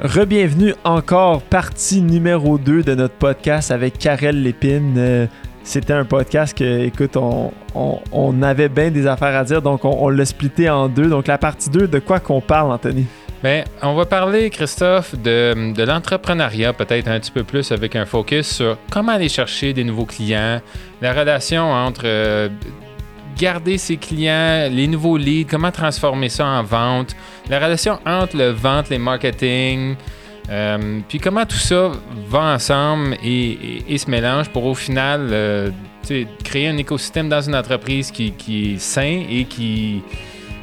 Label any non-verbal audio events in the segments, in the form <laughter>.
Rebienvenue encore, partie numéro 2 de notre podcast avec Karel Lépine. Euh, C'était un podcast que, écoute, on, avait bien des affaires à dire, donc on, l'a splitté en deux. Donc la partie 2, de quoi qu'on parle, Anthony? Ben, on va parler, Christophe, de, de l'entrepreneuriat, peut-être un petit peu plus avec un focus sur comment aller chercher des nouveaux clients, la relation entre euh, garder ses clients, les nouveaux leads, comment transformer ça en vente, la relation entre le vente, les marketing, euh, puis comment tout ça va ensemble et, et- se mélange pour au final euh, créer un écosystème dans une entreprise qui, qui est sain et qui,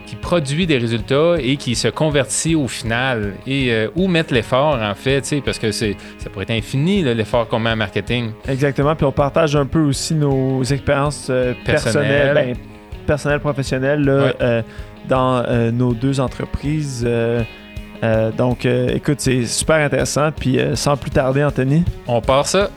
qui produit des résultats et qui se convertit au final et euh, où mettre l'effort en fait, tu sais, parce que c'est ça pourrait être infini l'effort qu'on met en marketing. Exactement, puis on partage un peu aussi nos expériences euh, personnelles, Personnelles. ben, personnelles, professionnelles, là, Ouais. euh, dans nos deux entreprises. donc, écoute, c'est super intéressant. Puis, sans plus tarder, Anthony, On part ça.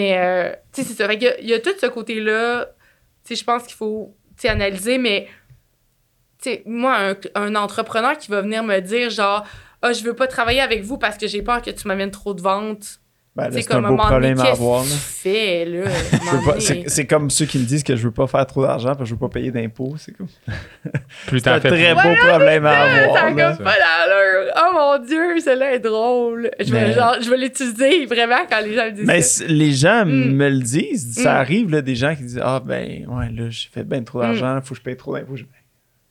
Mais, euh, tu sais, c'est ça. Fait qu'il y a- tout ce côté-là, tu sais, je pense qu'il faut, analyser, mais, tu sais, moi, un, un entrepreneur qui va venir me dire, genre, ah, je veux pas travailler avec vous parce que j'ai peur que tu m'amènes trop de ventes. Ben, c'est un comme beau problème à avoir. <laughs> C'est c'est comme ceux qui me disent que je veux pas faire trop d'argent parce que je veux pas payer d'impôts. C'est comme <laughs> c'est un très plus- beau problème à avoir. là. comme pas d'allure. Oh mon Dieu, celle-là est drôle. Je vais, Mais- l'utiliser vraiment quand les gens me disent Mais ça. les gens Mm. me le disent. Ça Mm. arrive, là, des gens qui disent Ah, ben, ouais, là, j'ai fait bien trop Mm. d'argent, faut que je paye trop d'impôts.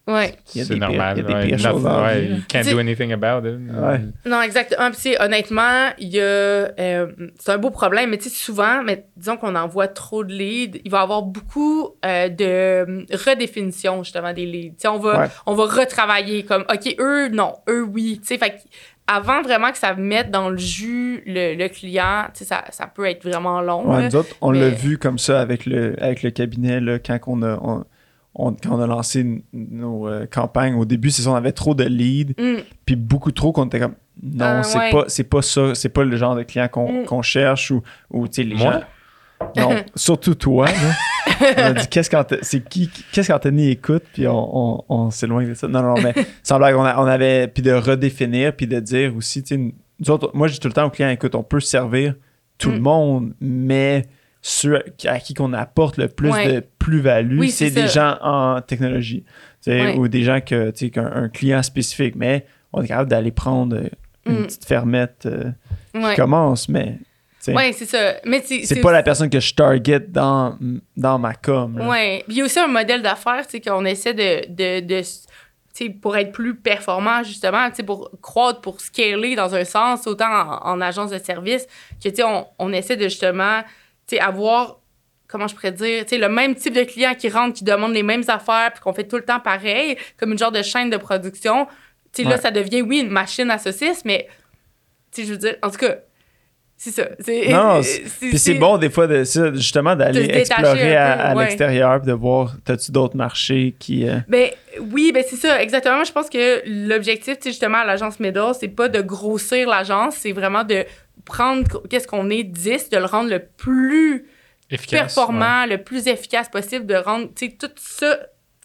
Ouais. C'est normal. il y a des ouais, pires choses dans la ouais, vie, là. you can't Tu- do anything about it. Ouais. Non, exactement. Puis, tu sais, honnêtement, il y a. euh, c'est un beau problème, mais tu sais, souvent, mais disons qu'on envoie trop de leads, il va y avoir beaucoup euh, de euh, redéfinition, justement, des leads. On va, Ouais. on va retravailler comme, OK, eux, non, eux, oui. Tu sais, fait avant vraiment que ça mette dans le jus le, le client, tu sais, ça, ça peut être vraiment long. Ouais, là. nous autres, on mais- l'a vu comme ça avec le, avec le cabinet, là, quand on a, on, on- quand on a lancé nos euh, campagnes. Au début, c'est ça, on avait trop de leads, Mm. puis beaucoup trop qu'on était comme non, Ah, c'est ouais. pas c'est pas ça, c'est pas le genre de client qu'on Mm. qu'on cherche ou, ou tu sais, les Moi? gens. Non, <laughs> surtout toi. là. on a dit qu'est-ce qu'Anth- c'est qui qu'est-ce qu'Anthony écoute puis on, on, on s'éloigne de ça. Non non mais <laughs> sans blague on, a- on avait puis de redéfinir puis de dire aussi tu sais nous autres, moi je dis tout le temps aux clients écoute on peut servir tout le Mm. monde mais ceux à qui qu'on apporte le plus Ouais. de plus-value Oui, c'est des gens en technologie Ouais. ou des gens que tu un client spécifique mais on est capable d'aller prendre euh, une Mm. petite fermette euh, Ouais. qui commence mais c'est ça. Mais c'est pas la personne que je target dans, dans ma com. Puis il y a aussi un modèle d'affaires, qu'on essaie de. de, de pour être plus performant, justement, pour croître, pour scaler dans un sens, autant en, en agence de service, que, on, on essaie de justement, sais, avoir, comment je pourrais dire, tu sais, le même type de client qui rentre, qui demande les mêmes affaires, puis qu'on fait tout le temps pareil, comme une genre de chaîne de production. Tu sais, là, ça devient, oui, une machine à saucisses, mais, tu sais, je veux dire, en tout cas, c'est ça. C'est- Non, <laughs> c'est- Puis c'est bon des fois de justement d'aller explorer à, à ouais. l'extérieur de voir t'as-tu d'autres marchés qui euh, Ben oui, ben c'est ça, exactement. Je pense que l'objectif, justement, à l'agence Middle, c'est pas de grossir l'agence, c'est vraiment de prendre qu- qu'est-ce qu'on est 10, de le rendre le plus Efficace. performant, le plus efficace possible, de rendre, tout ça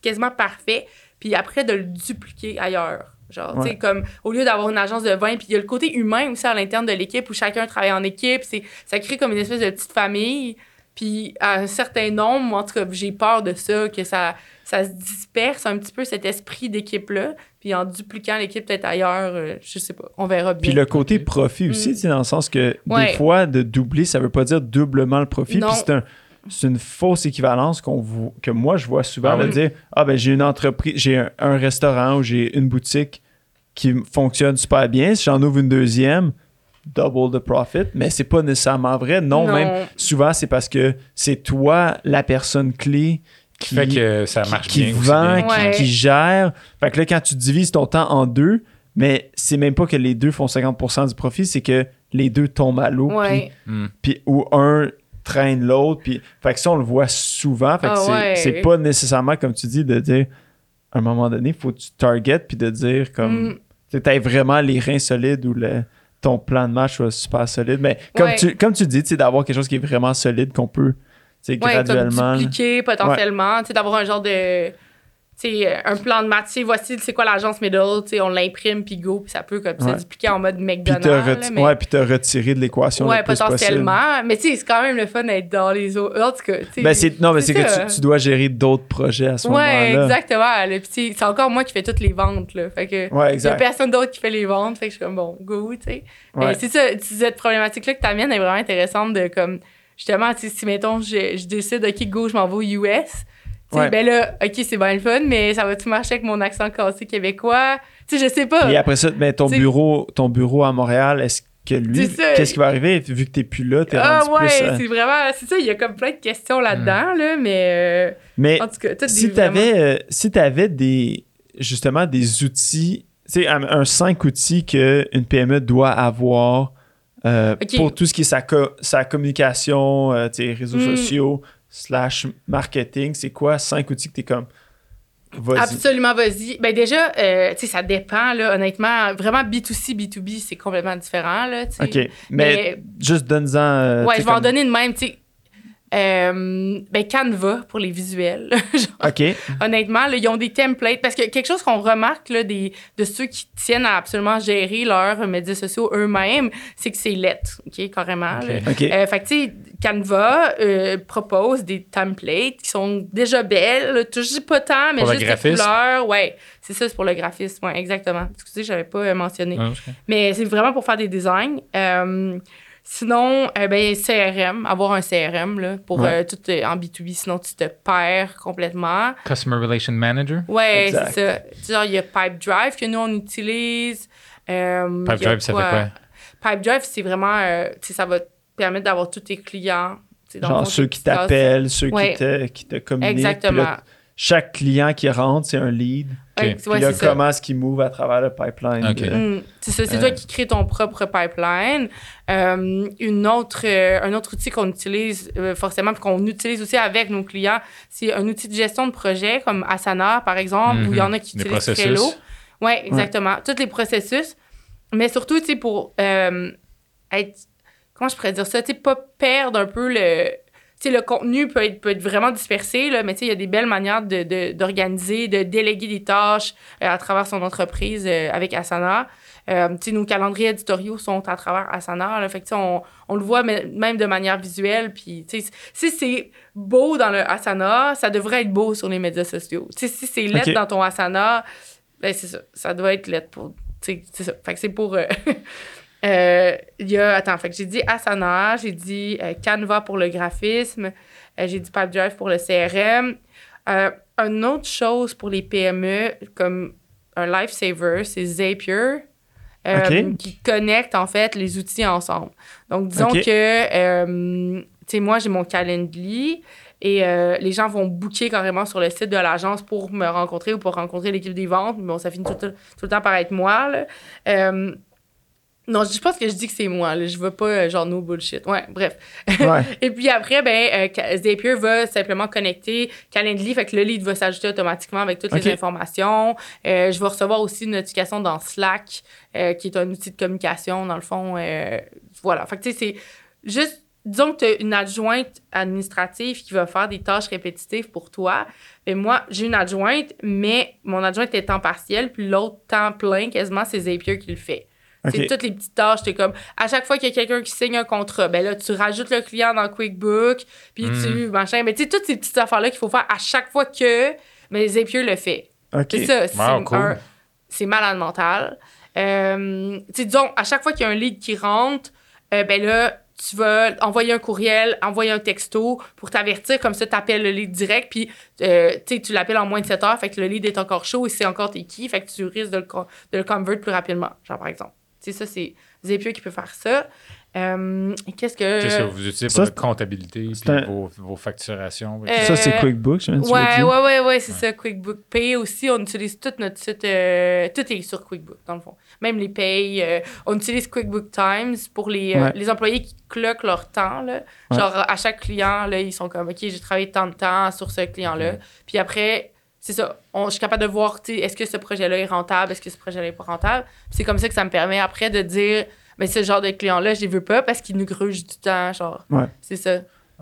quasiment parfait, puis après de le dupliquer ailleurs. Genre, tu sais, Ouais. comme au lieu d'avoir une agence de vin, puis il y a le côté humain aussi à l'interne de l'équipe où chacun travaille en équipe, c'est ça crée comme une espèce de petite famille. Puis à un certain nombre, moi, en tout cas, j'ai peur de ça, que ça, ça se disperse un petit peu cet esprit d'équipe-là. Puis en dupliquant l'équipe peut-être ailleurs, euh, je sais pas, on verra bien. Puis le côté profit aussi, Mm. dans le sens que Ouais. des fois, de doubler, ça veut pas dire doublement le profit. Non. Puis c'est un- c'est une fausse équivalence qu'on que moi je vois souvent Ah de dire Ah ben j'ai une entreprise, j'ai un, un restaurant ou j'ai une boutique qui fonctionne super bien. Si j'en ouvre une deuxième, double the profit, mais c'est pas nécessairement vrai. Non, Non. même souvent c'est parce que c'est toi la personne clé Qui qui, fait que ça marche qui bien. aussi vend, bien. qui, Ouais. qui gère. Fait que là, quand tu divises ton temps en deux, Mais c'est même pas que les deux font 50% du profit, c'est que les deux tombent à l'eau. Ouais. Puis, puis- ou un traîne l'autre. Puis, fait que ça, on le voit souvent. Fait que Ah c'est, ouais. c'est pas nécessairement, comme tu dis, de dire, à un moment donné, faut que tu target, puis de dire, comme, Mm. tu vraiment les reins solides ou le, ton plan de match soit super solide. Mais comme, Ouais. tu, comme tu dis, tu sais, d'avoir quelque chose qui est vraiment solide qu'on peut, sais, Ouais, comme graduellement. dupliquer potentiellement, tu sais, d'avoir un genre de. Tu sais, un plan de match, tu sais, voici c'est quoi l'agence middle, tu sais, on l'imprime puis go, puis ça peut comme Ouais. se dupliquer en mode Puis McDonald's. reti- mais- ouais, puis te retirer de l'équation Ouais, le plus possible. potentiellement. Mais tu sais, c'est quand même le fun d'être dans les autres. En tout cas, tu sais. Ben, c'est, non, mais c'est, ça. que tu, tu dois gérer d'autres projets à ce Ouais, moment-là. exactement. là. Puis c'est encore moi qui fais toutes les ventes, là. Fait que. Ouais, Il y a personne d'autre qui fait les ventes, fait que je suis comme bon, go, tu sais. Mais Ouais. c'est ça, cette problématique-là que tu amènes est vraiment intéressante de comme, justement, si mettons, je, je décide, OK, go, je m'en vais aux US, Ouais. ben là, OK, c'est bien le fun, mais ça va-tu marcher avec mon accent cassé québécois? Tu sais, je sais pas. Et après ça, ben, ton T'sais- bureau, ton bureau à Montréal, est-ce que lui, qu'est-ce qui va arriver vu que t'es plus là, t'es Ah rendu ouais, plus. euh, c'est vraiment, c'est ça, il y a comme plein de questions là-dedans, là, mais Mais euh, en tout cas, toutes si vraiment- t'avais, euh, si t'avais des, justement, des outils, tu sais, un, un cinq outils qu'une PME doit avoir euh, pour tout ce qui est sa, co- sa communication, euh, tu sais, réseaux Mm. sociaux, slash marketing, c'est quoi cinq outils que t'es comme, vas-y. Absolument, vas-y. Ben déjà, euh, tu sais, ça dépend, là, honnêtement. Vraiment, B2C, B2B, c'est complètement différent, là, tu. OK, mais, juste donne-en... euh, Ouais, tu je vais en donner une même, tu sais. Euh, ben Canva pour les visuels. <laughs> Genre, OK, honnêtement, là, ils ont des templates. Parce que quelque chose qu'on remarque là, des, de ceux qui tiennent à absolument gérer leurs médias sociaux eux-mêmes, c'est que c'est lettre, OK, carrément. Ok. Euh, fait que, tu sais, Canva euh, propose des templates qui sont déjà belles, toujours pas tant, mais Pour juste des couleurs. Ouais, c'est ça, c'est pour le graphisme, ouais, exactement. Excusez, j'avais pas mentionné. Ah, ok. Mais c'est vraiment pour faire des designs. Sinon, euh, ben, CRM, avoir un CRM là, pour Ouais. euh, tout euh, en B2B, sinon tu te perds complètement. Customer Relation Manager? Ouais, c'est ça. Il y a Pipedrive que nous, on utilise. Euh, Pipedrive, ça fait quoi? Pipedrive, c'est vraiment, euh, ça va te permettre d'avoir tous tes clients. Genre ceux qui t'appellent, ceux Ouais. qui, te, qui te communiquent. Exactement. Chaque client qui rentre, c'est un lead. Ok. Ouais, Puis ouais, là, comment est-ce qu'il move à travers le pipeline? Mm, c'est ça, c'est Euh. toi qui crée ton propre pipeline. Euh, une autre, euh, un autre outil qu'on utilise euh, forcément, puis qu'on utilise aussi avec nos clients, c'est un outil de gestion de projet comme Asana, par exemple, où il y en a qui Les utilisent processus. Trello. Oui, exactement. Tous les processus. Mais surtout, tu sais, pour euh, être. Comment je pourrais dire ça? Tu sais, pas perdre un peu le. Sais, le contenu peut être, peut être vraiment dispersé, là, mais tu sais, il y a des belles manières de- de- d'organiser, de, déléguer des tâches euh, à travers son entreprise euh, avec Asana. Euh, tu sais, nos calendriers éditoriaux sont à travers Asana. Là, fait que, on, on le voit même de manière visuelle. Puis, tu sais, si c'est beau dans le Asana, ça devrait être beau sur les médias sociaux. Si c'est Ok. dans ton Asana, ben c'est ça. Ça doit être lettre pour. C'est ça. Fait que c'est pour. <laughs> euh, Il y a. Attends, fait que j'ai dit Asana, j'ai dit euh, Canva pour le graphisme, euh, j'ai dit Pipedrive pour le CRM. Une autre chose pour les PME, comme un lifesaver, c'est Zapier. qui connecte en fait les outils ensemble. Donc disons que tu sais moi j'ai mon Calendly et les gens vont booker carrément sur le site de l'agence pour me rencontrer ou pour rencontrer l'équipe des ventes. Bon, ça finit tout, le- tout le temps par être moi. Là. Non, je pense que je dis que c'est moi. Là. Je veux pas euh, genre no bullshit. Ouais, bref. Ouais. <laughs> Et puis après, ben, euh, Zapier va simplement connecter Calendly, fait que le lead va s'ajouter automatiquement avec toutes les informations. Euh, je vais recevoir aussi une notification dans Slack, euh, qui est un outil de communication, dans le fond. voilà. Fait que tu sais, c'est juste, disons que tu as une adjointe administrative qui va faire des tâches répétitives pour toi. Et moi, j'ai une adjointe, mais mon adjointe est temps partiel, puis l'autre temps plein, quasiment, c'est Zapier qui le fait. C'est toutes les petites tâches. T'es comme, à chaque fois qu'il y a quelqu'un qui signe un contrat, ben là, tu rajoutes le client dans QuickBook, puis Mm. tu, machin. Mais tu sais, toutes ces petites affaires-là qu'il faut faire à chaque fois que, mais Zapier le fait. C'est ça. C'est Wow, cool. malade mental. Euh, tu sais, disons, à chaque fois qu'il y a un lead qui rentre, euh, ben là, tu vas envoyer un courriel, envoyer un texto pour t'avertir, comme ça, tu appelles le lead direct, puis euh, tu l'appelles en moins de 7 heures, fait que le lead est encore chaud et c'est encore tes qui, fait que tu risques de le, de le convert plus rapidement, genre par exemple. Tu sais, ça, c'est Zapier qui peut faire ça. Euh, Qu'est-ce que. Qu'est-ce que vous utilisez Ça, pour votre c'est- comptabilité c'est puis un- vos, vos facturations? Euh, Ça, c'est QuickBooks, je me suis Ouais, dit. ouais, ouais, ouais, c'est ça. QuickBook Pay aussi, on utilise tout notre site. euh, tout est sur QuickBook, dans le fond. Même les payes. euh, on utilise QuickBook Times pour les, euh, Ouais. les employés qui cloquent leur temps. Là. Ouais. Genre, à chaque client, là, ils sont comme, OK, j'ai travaillé tant de temps sur ce client-là. Puis après, c'est ça. On, je suis capable de voir, tu sais, est-ce que ce projet-là est rentable, est-ce que ce projet-là est pas rentable. Puis c'est comme ça que ça me permet après de dire, mais ce genre de client-là, je les veux pas parce qu'ils nous grugent du temps. Genre, Ouais. c'est ça.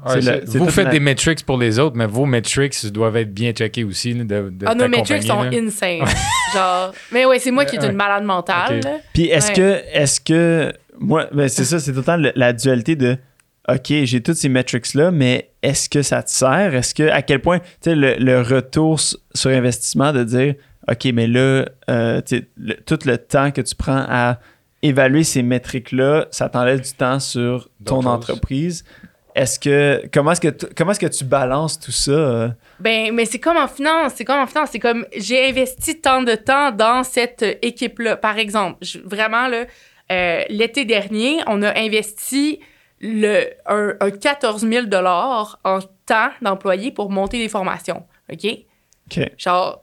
Ouais, vous faites la- des metrics pour les autres, mais vos metrics doivent être bien checkés aussi. là, de, de Ah, nos metrics sont là. insane. <laughs> genre, mais ouais, c'est moi qui est Ouais. une malade mentale. Puis est-ce Ouais. que, est-ce que, moi, ben c'est ça, c'est tout le temps la dualité de, OK, j'ai toutes ces metrics-là, mais est-ce que ça te sert? Est-ce que, à quel point, tu sais, le, le retour sur investissement de dire, OK, mais là, euh, tu sais, le- tout le temps que tu prends à évaluer ces métriques-là, ça t'enlève du temps sur ton entreprise. Est-ce que, comment est-ce que, tu- comment est-ce que tu balances tout ça? euh? Ben, mais c'est comme en finance. C'est comme en finance. C'est comme j'ai investi tant de temps dans cette équipe-là. Par exemple, je- vraiment, là, euh, l'été dernier, on a investi le, un, un 14 000 en temps d'employé pour monter des formations. OK? OK. Genre,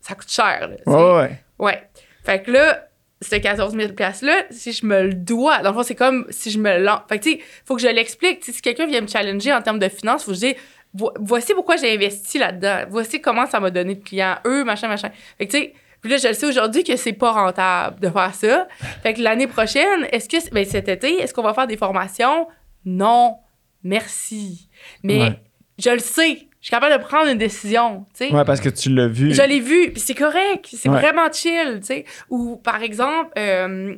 ça coûte cher. Là. Ouais, ouais. Ouais. Fait que là, ce 14 000 $-là, si je me le dois, dans le fond, c'est comme si je me lance. Fait que, tu sais, faut que je l'explique. Si quelqu'un vient me challenger en termes de finances, faut que je dise, vo- voici pourquoi j'ai investi là-dedans. Voici comment ça m'a donné de clients, eux, machin, machin. Fait que, tu sais, puis là, je le sais aujourd'hui que c'est pas rentable de faire ça. Fait que l'année prochaine, est-ce que, ben, cet été, est-ce qu'on va faire des formations? Non. Merci. Mais Ouais. je le sais. Je suis capable de prendre une décision, tu sais. Ouais, parce que tu l'as vu. Je l'ai vu, puis c'est correct, c'est Ouais. vraiment chill, tu sais. Ou par exemple, euh,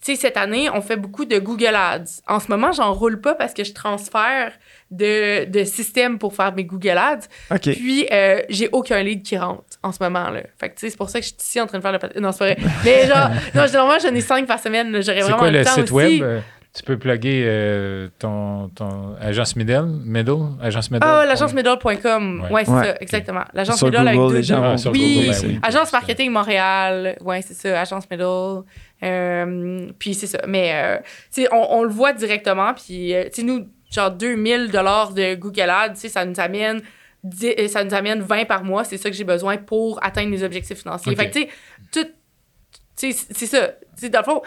tu sais, cette année, on fait beaucoup de Google Ads. En ce moment, j'en roule pas parce que je transfère de, de système pour faire mes Google Ads. OK. Puis, euh, j'ai aucun lead qui rentre en ce moment, là. Fait que, tu sais, c'est pour ça que je suis ici en train de faire le... Non, c'est pas vrai. Mais genre, <laughs> non, généralement, j'en ai cinq par semaine. J'aurais vraiment quoi le le temps site aussi. web? Tu peux plugger euh, ton, ton agence middle, middle, agence middle? Ah, l'agencemiddle.com. Ouais. Ouais, c'est Ouais. ça, exactement. L'agence Middle avec Google, deux les gens deux. sur Oui, Google, ben oui. Agence Marketing Montréal, ouais, c'est ça, Agence Middle. Euh, puis c'est ça. Mais, euh, tu sais, on, on le voit directement. Puis, euh, tu sais, nous, genre 2000 de Google Ads, tu sais, ça nous amène. 10 ça nous amène 20 par mois, c'est ça que j'ai besoin pour atteindre mes objectifs financiers. Ok. Fait que, tu sais, tout. C'est ça. Tu sais, dans le fond,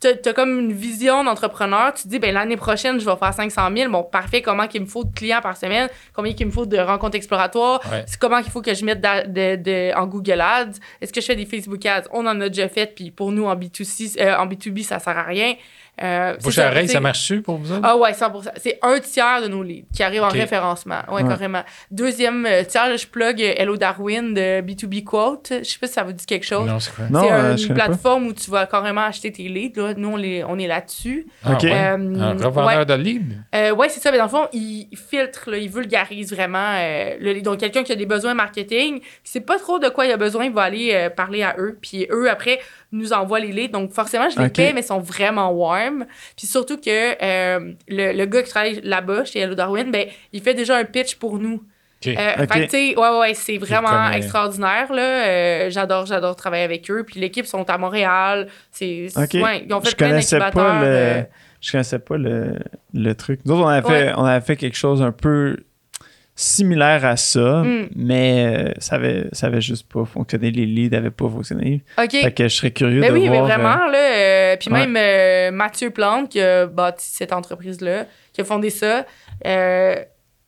t'as as comme une vision d'entrepreneur. Tu te dis, ben l'année prochaine, je vais faire 500 000. Bon, parfait, comment qu'il me faut de clients par semaine? Combien qu'il me faut de rencontres exploratoires? Ouais. C'est comment qu'il faut que je mette da- de, de- en Google Ads? Est-ce que je fais des Facebook Ads? On en a déjà fait, puis pour nous, en B2C, euh, en B2B, ça sert à rien. Euh, c'est Bouche à oreille, ça marche-tu pour vous autres? Ah ouais, 100 C'est un tiers de nos leads qui arrivent en référencement. Ouais, Ouais. carrément. Deuxième euh, tiers, là, je plug euh, Hello Darwin de B2B Quote. Je sais pas si ça vous dit quelque chose. Non, c'est quoi? Non, c'est euh, une pas. plateforme où tu vas carrément acheter tes leads. Là. Nous, on, les- on est là-dessus. Ah, Ok. ouais? Euh, Un revendeur ouais. de lead? Euh, ouais, c'est ça. Mais dans le fond, il il filtre, là, il vulgarise vraiment. euh, le- donc, quelqu'un qui a des besoins marketing, qui sait pas trop de quoi il a besoin, il va aller euh, parler à eux. Puis eux, après, nous envoient les leads. Donc, forcément, je les Ok. paie, mais ils sont vraiment warm. Puis surtout que euh, le, le gars qui travaille là-bas, chez Hello Darwin, ben, il fait déjà un pitch pour nous. OK. Euh. Fait tu sais, ouais, ouais, c'est vraiment extraordinaire, là. Euh, j'adore, j'adore travailler avec eux. Puis l'équipe sont à Montréal. C'est, OK. ouais, ils ont fait je plein connaissais d'incubateurs. pas le, euh, je connaissais pas le, le truc. Nous autres, on avait, fait, Ouais. on avait fait quelque chose un peu similaire à ça, Mm. mais euh, ça avait, ça avait juste pas fonctionné. Les leads n'avaient pas fonctionné. OK. Fait que je serais curieux de oui, voir. mais euh, vraiment, là. euh, puis ouais. même euh, Mathieu Plante, qui a bâti cette entreprise-là, qui a fondé ça, euh,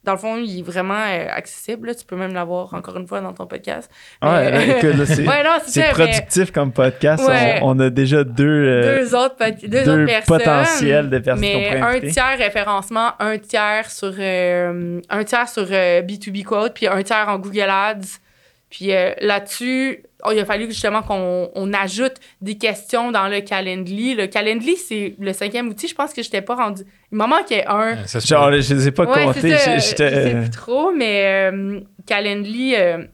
dans le fond, il est vraiment euh, accessible. là. Tu peux même l'avoir encore une fois dans ton podcast. ouais, Euh, <laughs> c'est, ouais, mais productif comme podcast. Ouais. On, on a déjà deux, euh, deux autres, deux deux autres personnes. potentiels de personnes Mais un inviter. tiers référencement, un tiers sur, euh, un tiers sur euh, B2B Quote, puis un tiers en Google Ads. Puis euh, là-dessus, oh, il a fallu justement qu'on on ajoute des questions dans le Calendly. Le Calendly, c'est le cinquième outil. Je pense que je n'étais pas rendu. Il m'en manquait un. Ah, Ça Genre, je les ai pas Ouais, comptés. ça. Je sais euh, plus trop, mais euh, Calendly, euh,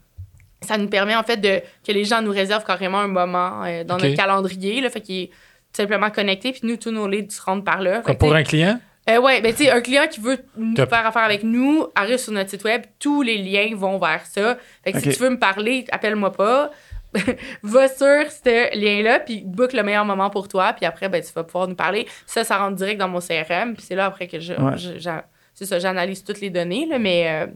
ça nous permet en fait de que les gens nous réservent carrément un moment euh, dans Ok. notre calendrier. Là, fait qu'il est tout simplement connecté. Puis nous, tous nos leads se rendent par là. Pour un client? Euh, ouais, ben tu sais, un client qui veut Top. faire affaire avec nous arrive sur notre site web. Tous les liens vont vers ça. Fait que si tu veux me parler, appelle-moi pas. <laughs> va sur ce lien-là, puis book le meilleur moment pour toi, puis après, ben, tu vas pouvoir nous parler. Ça, ça rentre direct dans mon CRM, puis c'est là après que je, Ouais. je- j'a- c'est ça, j'analyse toutes les données, là, mais euh,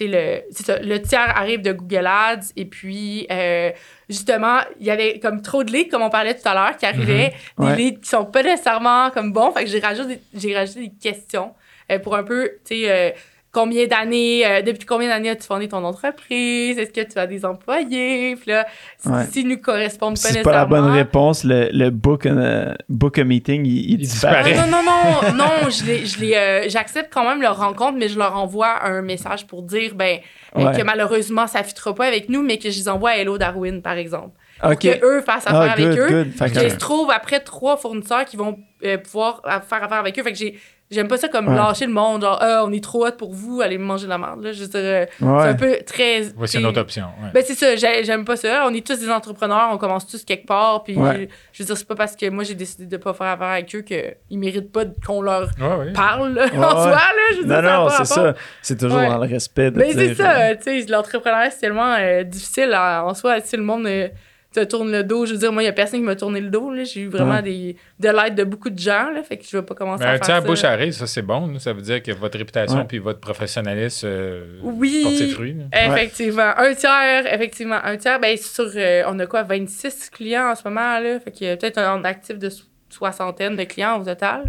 le, c'est ça, le tiers arrive de Google Ads, et puis euh, justement, il y avait comme trop de leads, comme on parlait tout à l'heure, qui arrivaient, des Ouais. leads qui sont pas nécessairement comme bons, fait que j'ai rajouté, des- j'ai rajouté des questions euh, pour un peu, tu sais, euh, combien d'années, euh, depuis combien d'années as-tu fondé ton entreprise? Est-ce que tu as des employés? Puis là, si- Ouais. s'ils nous correspondent Si pas c'est nécessairement. pas la bonne réponse, le, le book, a, book a meeting, il, il Il disparaît. Non, non, non, <laughs> non, je les, je les, euh, j'accepte quand même leur rencontre, mais je leur envoie un message pour dire, ben, euh, Ouais. que malheureusement, ça ne fitera pas avec nous, mais que je les envoie à Hello Darwin, par exemple. Que eux fassent affaire Ah, good, avec eux. good. Fait que- je trouve après trois fournisseurs qui vont euh, pouvoir euh, faire affaire avec eux. Fait que j'ai, j'aime pas ça comme Ouais. lâcher le monde, genre, ah, on est trop hot pour vous, allez manger de la merde. Là. Je veux dire, euh, c'est Ouais. un peu très. Voici une autre option. ouais. Ben, c'est ça, j'ai- j'aime pas ça. On est tous des entrepreneurs, on commence tous quelque part. Puis, Ouais. je veux dire, c'est pas parce que moi j'ai décidé de pas faire affaire avec eux qu'ils méritent pas qu'on leur Ouais, ouais. parle là, Ouais, en ouais. soi. Là, je veux dire, Non, ça a non, pas c'est ça. C'est toujours Ouais. dans le respect de Mais c'est ça, euh, tu sais, l'entrepreneuriat, c'est tellement euh, difficile en soi. Si le monde euh, te tourne le dos, je veux dire, moi, il y a personne qui m'a tourné le dos. là. J'ai eu vraiment Ouais. des, de l'aide de beaucoup de gens, là, fait que je vais pas commencer Mais à un faire tiers ça. bouche à ça c'est bon. nous. Ça veut dire que votre réputation Ouais. puis votre professionnalisme euh, Oui. ses fruits. là. Effectivement. Un tiers, effectivement. Un tiers, ben, sur, euh, on a quoi, 26 clients en ce moment, là. Fait que peut-être un actif de so- soixantaine de clients au total.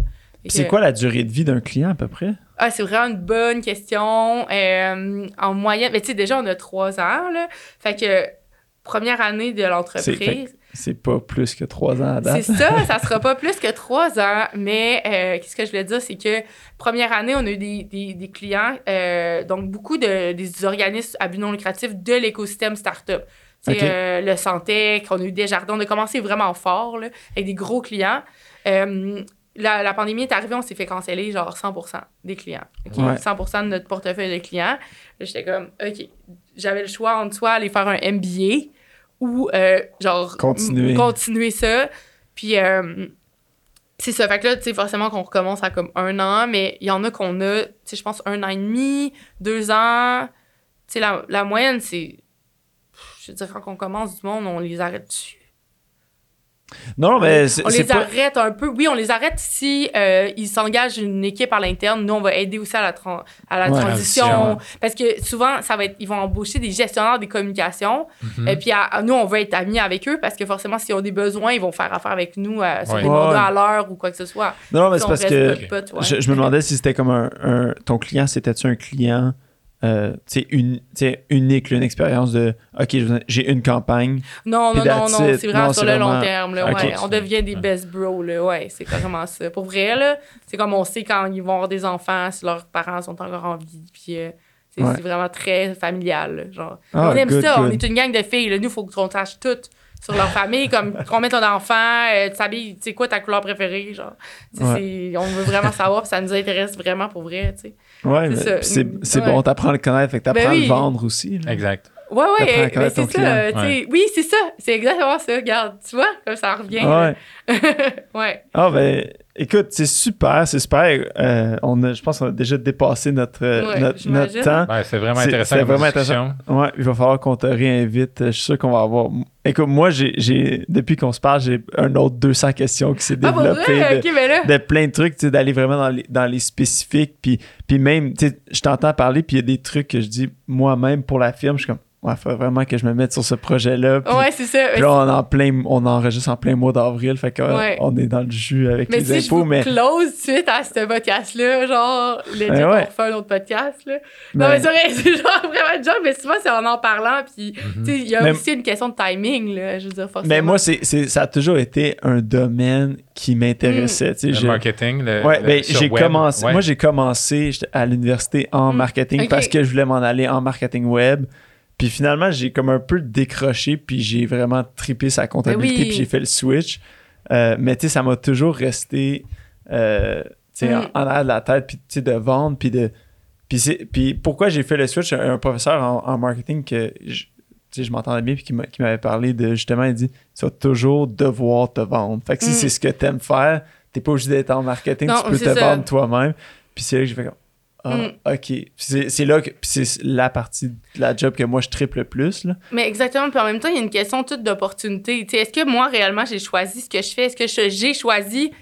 C'est que- quoi la durée de vie d'un client à peu près? Ah, c'est vraiment une bonne question. Euh, en moyenne, mais tu sais, déjà, on a trois ans, là. Fait que, première année de C'est- l'entreprise. C'est pas plus que trois ans à date. C'est ça, ça sera pas <laughs> plus que trois ans, mais euh, qu'est-ce que je voulais dire, c'est que première année, on a eu des, des, des clients, euh, donc beaucoup de, des organismes à but non lucratif de l'écosystème startup. Ok. euh, le Santec, on a eu Desjardins, on a commencé vraiment fort, là, avec des gros clients. La, la pandémie est arrivée, on s'est fait canceller genre 100 des clients. ok? Ouais. 100% de notre portefeuille de clients. J'étais comme, OK, j'avais le choix entre soit aller faire un MBA ou euh, genre Continuer. ça. Puis euh, c'est ça. Fait que là, tu sais, forcément qu'on recommence à comme un an, mais il y en a qu'on a, tu sais, je pense un an et demi, deux ans. Tu sais, la, la moyenne, c'est. Je veux dire, quand on commence du monde, on les arrête dessus. Non, non, mais c'est On c'est les pas... arrête un peu. Oui, on les arrête si euh, ils s'engagent une équipe à l'interne. Nous, on va aider aussi à la, tran- à la Ouais. transition. Parce que souvent, ça va être, ils vont embaucher des gestionnaires des communications. Mhm. Et puis, à- nous, on va être amis avec eux parce que forcément, s'ils ont des besoins, ils vont faire affaire avec nous euh, sur Ouais. des Ouais. mandats à l'heure ou quoi que ce soit. Non, non, mais Si c'est parce que je me demandais si c'était comme un, un- Ton client, c'était-tu un client euh, une, unique, là, une expérience de OK, j'ai une campagne. Non, non, non, non, c'est vraiment Non, sur le long vraiment- terme. Là, Ok. ouais. On devient des Ouais. best bros. Là, ouais, c'est carrément ça. Pour vrai, là, c'est comme on sait quand ils vont avoir des enfants, si leurs parents sont encore en vie. Puis euh, c'est Ouais. vraiment très familial. là, genre. Ah, on aime good, ça. On est une gang de filles. Là. Nous, il faut qu'on sache tout sur leur famille, comme qu'on mette ton enfant, euh, tu t'habilles, tu sais quoi ta couleur préférée, genre. Ouais. c'est- On veut vraiment savoir, ça nous intéresse vraiment pour vrai, tu sais. Ouais, mais C'est ça. c'est c'est ouais. bon, t'apprends à le connaître, fait que t'apprends Ben à le vendre aussi. là. Exact. Ouais, ouais, mais ton c'est ça. Oui, c'est ça. C'est exactement ça. Regarde, tu vois, comme ça revient. <laughs> ouais. Ah, ben, écoute, c'est super, c'est super. Euh, on a, je pense qu'on a déjà dépassé notre, euh, Ouais, notre, temps. Ben, c'est vraiment intéressant c'est vraiment discussion. Ouais, il va falloir qu'on te réinvite. Je suis sûr qu'on va avoir. Écoute, moi, j'ai, j'ai, depuis qu'on se parle, j'ai un autre 200 questions qui s'est Ah, développé. vrai? de- là. plein de trucs, d'aller vraiment dans les, dans les spécifiques. Puis, puis même, je t'entends parler, puis il y a des trucs que je dis moi-même pour la firme. Je suis comme, ouais, il faut vraiment que je me mette sur ce projet-là. Puis, Ouais, c'est ça. puis là, on, est en plein, on enregistre en plein mois d'avril. Fait qu'on Ouais. on est dans le jus avec Mais les si je infos. vous mais, close suite à ce podcast-là, genre, le Ben ouais. on refait un autre podcast, là. Non, mais- mais c'est vrai, <laughs> c'est genre vraiment de job, mais souvent, c'est en en parlant, puis, Mhm. tu sais, il y a Mais- aussi une question de timing, là, je veux dire, forcément. mais moi, c'est, c'est- ça a toujours été un domaine qui m'intéressait. tu sais, Le j'ai- marketing, le, Ouais, le- ben, j'ai web. commencé. Ouais. Moi, j'ai commencé à l'université en Mm. marketing parce que je voulais m'en aller en marketing web. Puis finalement, j'ai comme un peu décroché, puis j'ai vraiment tripé sa comptabilité, Ben oui. puis j'ai fait le switch. Euh, mais tu sais, ça m'a toujours resté euh, tu sais, Mm. en, en arrière de la tête, puis tu sais, de vendre, puis de. Puis, c'est- puis pourquoi j'ai fait le switch? Un, professeur en, en marketing que je, tu je m'entendais bien, puis qui m'a- qui m'avait parlé de justement, il dit Tu vas toujours devoir te vendre. Fait que si Mm. c'est ce que t'aimes faire, t'es pas obligé d'être en marketing, Non, tu peux te ça. vendre toi-même. Puis c'est là que j'ai fait comme Ah, Mm. ok. C'est là que c'est la partie de la job que moi je triple le plus. Là. Mais exactement. Puis en même temps, il y a une question toute d'opportunité. Est-ce que moi, réellement, j'ai choisi ce que je fais? Est-ce que j'ai choisi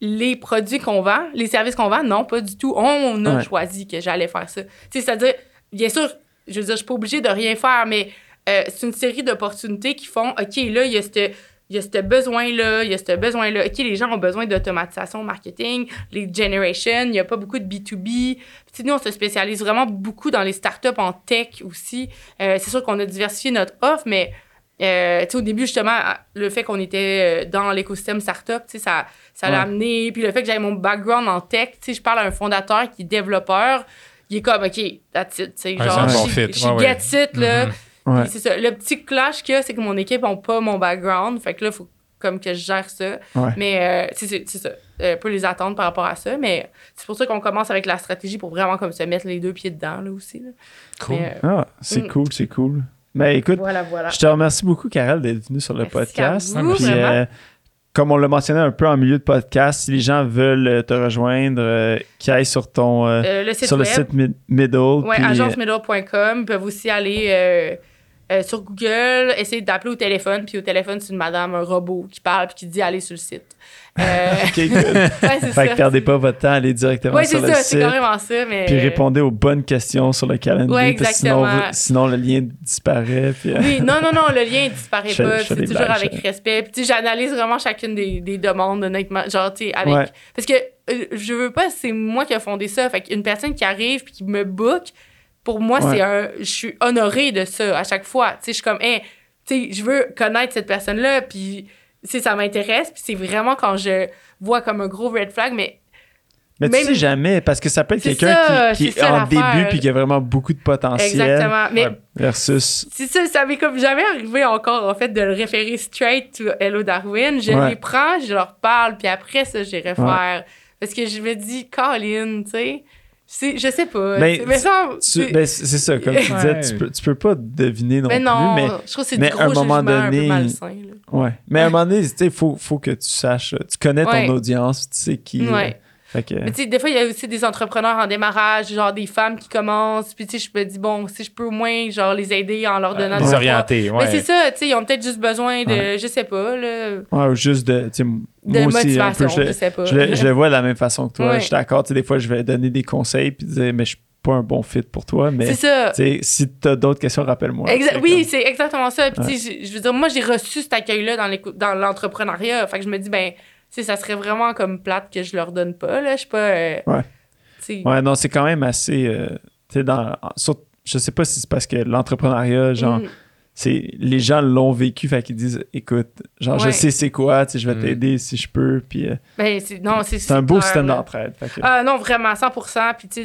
les produits qu'on vend, les services qu'on vend? Non, pas du tout. On a Ouais. choisi que j'allais faire ça. C'est-à-dire, bien sûr, je veux dire, je suis pas obligée de rien faire, mais euh, c'est une série d'opportunités qui font, OK, là, il y a cette il y a ce besoin-là, il y a ce besoin-là. OK, les gens ont besoin d'automatisation marketing, les generations, il n'y a pas beaucoup de B2B. Puis, nous, on se spécialise vraiment beaucoup dans les startups en tech aussi. Euh, c'est sûr qu'on a diversifié notre offre, mais euh, au début, justement, le fait qu'on était euh, dans l'écosystème startup, ça, ça l'a amené. Puis le fait que j'avais mon background en tech, je parle à un fondateur qui est développeur, il est comme, OK, that's it, Ouais, genre, bon she- fit. she Ouais, it, là. Mhm. Ouais. C'est ça. Le petit clash qu'il y a, c'est que mon équipe n'a pas mon background. Fait que là, il faut comme que je gère ça. Ouais. Mais euh, c'est- c'est c'est ça. Euh, pas les attendre par rapport à ça. Mais c'est pour ça qu'on commence avec la stratégie pour vraiment comme se mettre les deux pieds dedans, là aussi. là. Cool. Euh, Ah, c'est Mm. cool, c'est cool. Mais écoute, voilà, voilà. je te remercie beaucoup, Karel, d'être venu sur le Merci podcast. à vous, Puis, vraiment. euh, comme on l'a mentionné un peu en milieu de podcast, si les gens veulent euh, te rejoindre, euh, qu'ils aillent sur ton euh, Euh, le site sur le site Mid- Middle. euh, agencemiddle.com. Ils peuvent aussi aller euh, sur Google, essayer d'appeler au téléphone. Puis au téléphone, c'est une madame, un robot qui parle puis qui dit allez sur le site. Euh, <laughs> OK, <laughs> ouais, c'est fait ça. que perdez pas votre temps, allez directement Ouais, sur c'est le ça, c'est site. carrément ça. Mais... Puis répondez aux bonnes questions sur le calendrier. Ouais, parce que sinon, exactement. sinon, le lien disparaît. Puis, euh, Oui, non, non, non, le lien disparaît <laughs> Je pas. C'est toujours blagues, avec je- respect. Puis, j'analyse vraiment chacune des, des demandes, honnêtement. Genre, tu sais, avec. Ouais. Parce que euh, je veux pas, c'est moi qui ai fondé ça. Fait qu'une personne qui arrive puis qui me book, pour moi, Ouais. c'est un. Je suis honorée de ça à chaque fois. Tu sais, je suis comme, hey, tu sais, je veux connaître cette personne-là, puis, tu ça m'intéresse. Puis, c'est vraiment quand je vois comme un gros red flag, mais Mais Même- tu sais jamais, parce que ça peut être quelqu'un qui, est en début puis qui a vraiment beaucoup de potentiel exactement. Mais versus. C'est ça, ça m'est comme jamais arrivé encore, en fait, de le référer straight to Hello Darwin. Je Ouais. les prends, je leur parle, puis après ça, j'irai faire. Parce que je me dis, Colin, tu sais, je sais pas. Mais c'est- mais ça, c'est- ben, c'est ça, comme tu disais, tu peux, tu peux pas deviner non mais plus, non, mais, je trouve que c'est mais du à un gros moment un donné- peu malsain. ouais. mais à un moment donné, tu sais, il faut, faut que tu saches, tu connais ton Ouais. audience, tu sais qui. Ouais. Que, Mais tu sais, des fois, il y a aussi des entrepreneurs en démarrage, genre des femmes qui commencent, puis tu sais, je me dis, bon, si je peux au moins, genre, les aider en leur donnant Les des orienter, ouais. Mais c'est ça, tu sais, ils ont peut-être juste besoin de, Ouais. je sais pas, là, ouais, ou juste de, tu de moi aussi, un peu, motivation, je, je sais pas. je le- je le vois de la même façon que toi. Ouais. Je suis d'accord, tu sais, des fois, je vais donner des conseils puis dire, mais je suis pas un bon fit pour toi, mais C'est ça. tu sais, si tu as d'autres questions, rappelle-moi. Oui, comme- c'est exactement ça. Puis, tu sais, je je veux dire, moi, j'ai reçu cet accueil-là dans, l'entrepreneuriat. Fait que je me dis, ben, sais, ça serait vraiment comme plate que je leur donne pas, là. Je suis pas. euh, Ouais. Ouais, non, c'est quand même assez. euh, tu sais, dans. sur- je sais pas si c'est parce que l'entrepreneuriat, genre, mm, c'est les gens l'ont vécu, fait qu'ils disent, écoute, genre, je sais c'est quoi, tu sais, je vais Mm. t'aider si je peux, puis euh, ben, c'est, non, c'est, c'est un beau système d'entraide. fait que- Ah non, vraiment, 100 Puis, tu sais,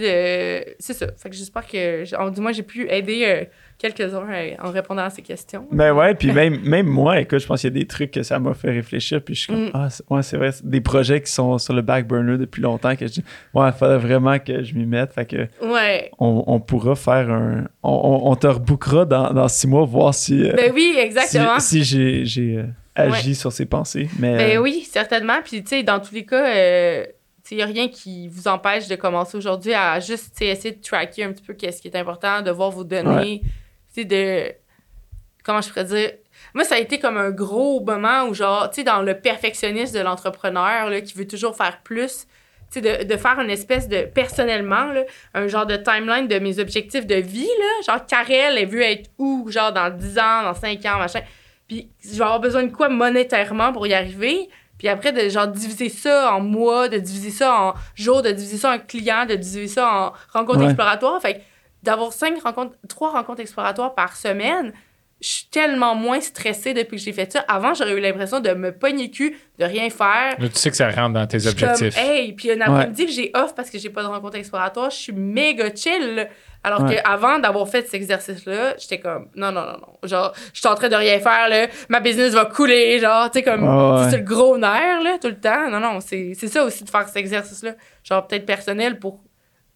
de... c'est ça. Fait que j'espère que, du moins, j'ai pu aider euh, quelques-uns en répondant à ces questions. Ben ouais, puis même, même moi, écoute, je pense qu'il y a des trucs que ça m'a fait réfléchir, puis je suis comme, Mm. ah, c'est- ouais, c'est vrai, c'est des projets qui sont sur le back burner depuis longtemps que je dis, ouais, il faudrait vraiment que je m'y mette, fait que Ouais. on, on pourra faire un. On, on, on te rebookera dans, dans six mois, voir si. euh, Ben oui, si, exactement. si j'ai j'ai, euh, agi sur ses pensées. Mais, Ben euh, oui, certainement. Puis, tu sais, dans tous les cas, euh, il n'y a rien qui vous empêche de commencer aujourd'hui à juste essayer de tracker un petit peu qu'est-ce qui est important, de voir vos données. Tu sais, de. Comment je pourrais dire? Moi, ça a été comme un gros moment où, genre, tu sais, dans le perfectionnisme de l'entrepreneur, là, qui veut toujours faire plus, tu sais, de, de faire une espèce de, personnellement, là, un genre de timeline de mes objectifs de vie, là. Genre, Karel, elle veut être où, genre, dans 10 ans, dans 5 ans, machin. Puis, je vais avoir besoin de quoi monétairement pour y arriver? Puis après, de genre diviser ça en mois, de diviser ça en jours, de diviser ça en clients, de diviser ça en rencontres Ouais. exploratoires. Fait que d'avoir cinq rencontres, trois rencontres exploratoires par semaine, je suis tellement moins stressée depuis que j'ai fait ça. Avant, j'aurais eu l'impression de me pogner cul, de rien faire. Là, tu sais que ça rentre dans tes Je suis comme, objectifs. hey, puis un après-midi que j'ai off parce que j'ai pas de rencontre exploratoire, je suis méga chill. Alors Ouais. qu'avant d'avoir fait cet exercice-là, j'étais comme, non, non, non, non. Genre, je suis en train de rien faire, là. Ma business va couler, genre, tu sais, comme, Ouais, ouais. c'est le gros nerf, là, tout le temps. Non, non, c'est c'est ça aussi de faire cet exercice-là. Genre, peut-être personnel pour,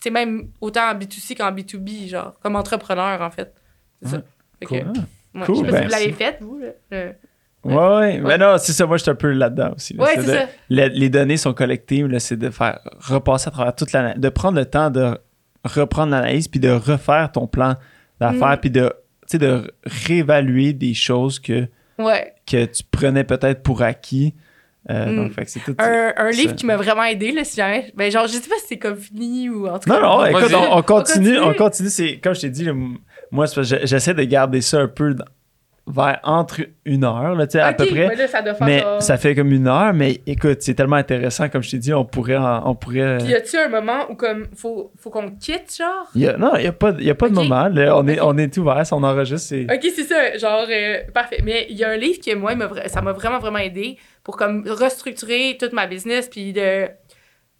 sais, même autant en B2C qu'en B2B, genre, comme entrepreneur, en fait. C'est ça. Fait que, Cool. ouais, Ah, Cool, je sais pas ben, si vous l'avez fait, vous, là. le- Ouais, ouais. Mais non, c'est ça. Moi, je suis un peu là-dedans aussi. là. Ouais, C'est de- ça. les, les données sont collectées, là, c'est de faire repasser à travers toute la. de prendre le temps de reprendre l'analyse puis de refaire ton plan d'affaires Mm. puis de, de réévaluer des choses que, Ouais. que tu prenais peut-être pour acquis. Euh, Mm. donc, tout. Un, un livre qui m'a vraiment aidé, là, si jamais. Ben, genre, je sais pas si c'est comme fini ou en tout Non, cas. non, Vas-y. écoute, on, on continue. continue. On continue. C'est, comme je t'ai dit, moi, j'essaie de garder ça un peu dans- vers entre une heure, là, tu sais, à peu près. ben là, ça doit faire Mais ça fait comme une heure, mais écoute, c'est tellement intéressant, comme je t'ai dit, on pourrait. On pourrait Puis y a-tu un moment où, comme, faut, faut qu'on quitte, genre? Il y a- non, il n'y a pas, y a pas de moment. là. on, est, on est ouvert, on enregistre. C'est... Ok, c'est ça, genre, euh, parfait. Mais il y a un livre qui, moi, ça m'a vraiment, vraiment aidé pour, comme, restructurer toute ma business, puis de,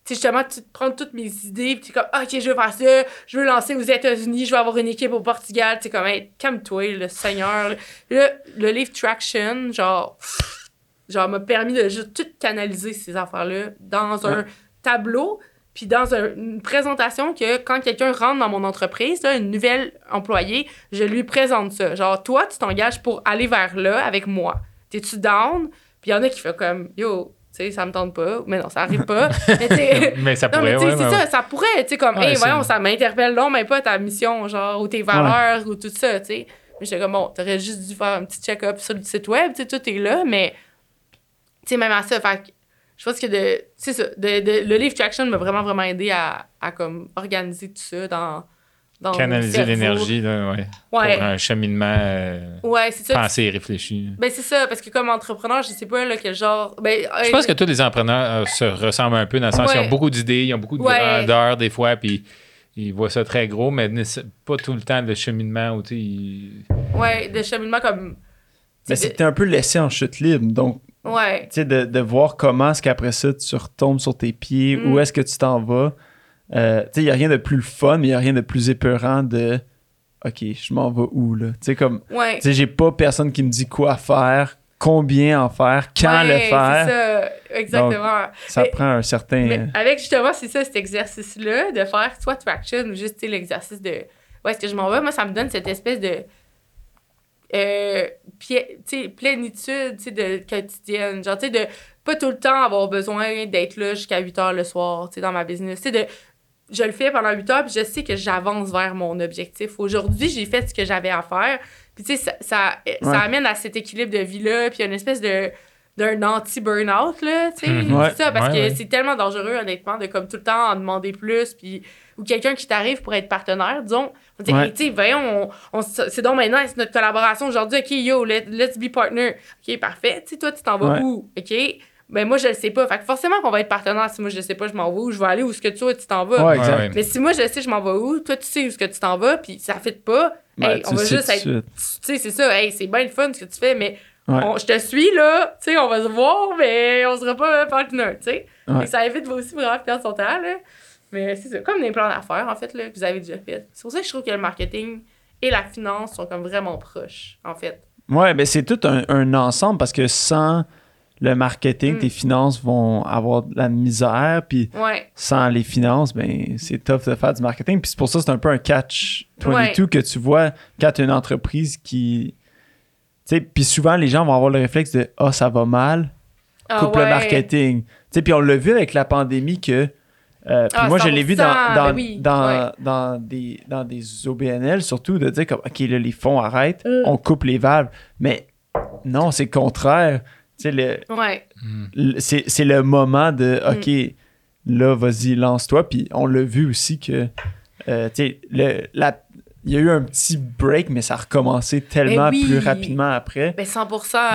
sais, justement, tu- prendre toutes mes idées, puis t'es comme, Ah, ok, je veux faire ça, je veux lancer aux États-Unis, je veux avoir une équipe au Portugal, tu comme, hey, calme-toi, le seigneur. Là, le livre Traction, genre, pff, genre, m'a permis de juste tout canaliser ces affaires-là dans un tableau, puis dans un- une présentation que quand quelqu'un rentre dans mon entreprise, là, une nouvelle employée, je lui présente ça. Genre, toi, tu t'engages pour aller vers là avec moi. T'es-tu down? Puis il y en a qui font comme, yo, tu sais, ça me tente pas. Mais non, ça arrive pas. <laughs> mais <laughs> Mais ça non, mais pourrait, tu sais, ouais. c'est ouais. ça, ça pourrait, tu sais, comme, hey, voyons, ça m'interpelle non, mais pas ta mission, genre, ou tes valeurs, ou tout ça, tu sais. Mais j'étais comme, bon, t'aurais juste dû faire un petit check-up sur le site web, tu sais, tout est là, mais, tu sais, même à ça, fait que je pense que de, c'est ça, de, de- le livre Traction m'a vraiment, vraiment aidé à, à, comme, organiser tout ça dans, mon Canaliser l'énergie, là, ouais. Ouais, Pour un cheminement euh, ouais, c'est ça. pensé et réfléchi. Ben, c'est ça, parce que comme entrepreneur, je sais pas, là, quel genre. Ben, Je pense que tous les entrepreneurs euh, se ressemblent un peu dans le sens Ouais. qu'ils ont beaucoup d'idées, ils ont beaucoup de Ouais. grandeur des fois, puis ils voient ça très gros, mais pas tout le temps le cheminement où tu sais, ils- Ouais, de cheminement comme. Mais tu sais, c'était un peu laissé en chute libre. Donc, de- Ouais. tu sais, de, de voir comment est-ce qu'après ça, tu retombes sur tes pieds, Mm. où est-ce que tu t'en vas. Euh, tu sais, il n'y a rien de plus fun, mais il n'y a rien de plus épeurant de OK, je m'en vais où, là? Tu sais, comme, Ouais. tu sais, j'ai pas personne qui me dit quoi faire, combien en faire, quand le faire. C'est ça, exactement. Ça Mais- prend un certain. Mais avec justement, c'est ça, cet exercice-là, de faire soit traction ou juste l'exercice de où est-ce que je m'en vais, moi, ça me donne cette espèce de euh, pi- tu sais, plénitude tu sais, de quotidienne. Genre, tu sais, de pas tout le temps avoir besoin d'être là jusqu'à 8 heures le soir, tu sais, dans ma business. Tu sais, de je le fais pendant 8 heures, puis je sais que j'avance vers mon objectif. Aujourd'hui, j'ai fait ce que j'avais à faire. Puis, tu sais, ça, ça, ça amène à cet équilibre de vie-là, puis une espèce de d'un anti-burnout, là, tu sais. Ouais. C'est ça, parce Ouais, que c'est tellement dangereux, honnêtement, de comme tout le temps en demander plus, puis ou quelqu'un qui t'arrive pour être partenaire, disons, on dit. Hey, tu sais, voyons, on, on- c'est donc maintenant, c'est notre collaboration aujourd'hui, OK, yo, let, let's be partner. OK, parfait. Tu sais, toi, tu t'en vas où? OK? Ben, moi, je le sais pas. Fait que forcément qu'on va être partenaire. Si moi, je le sais pas, je m'en vais où? Je vais aller où ce que toi, tu t'en vas. Ouais, exact. Mais si moi, je sais, je m'en vais où? Toi, tu sais où ce que tu t'en vas, puis ça fit pas. Ben, hey, on va le juste être. Tu sais, c'est ça. Hey, c'est bien le fun ce que tu fais, mais Ouais. on- je te suis, là. Tu sais, on va se voir, mais on sera pas partenaire, tu sais. Ouais. Et ça évite aussi vraiment de perdre son temps, là. Mais c'est ça, comme des plans d'affaires, en fait, là, que vous avez déjà fait. C'est pour ça que je trouve que le marketing et la finance sont comme vraiment proches, en fait. Ouais, ben c'est tout un, un ensemble parce que sans le marketing, Mm. tes finances vont avoir de la misère. Puis Ouais. sans les finances, ben c'est tough de faire du marketing. Puis c'est pour ça que c'est un peu un catch 22 que tu vois quand tu as une entreprise qui. Tu sais, puis souvent les gens vont avoir le réflexe de Ah, ça va mal, Ah coupe ouais. le marketing. Puis on l'a vu avec la pandémie que. euh, puis Ah, moi, je l'ai vu dans, 100%, dans, ben oui, dans, ouais. dans des, dans des OBNL, surtout, de dire comme, OK, là, les fonds arrêtent, Mm. on coupe les valves. Mais non, c'est le contraire. Le, Ouais. le- c'est c'est le moment de Mm. OK, là, vas-y, lance-toi. Puis on l'a vu aussi que, euh, tu sais, le- la- il y a eu un petit break, mais ça a recommencé tellement oui. plus rapidement après. Ben 100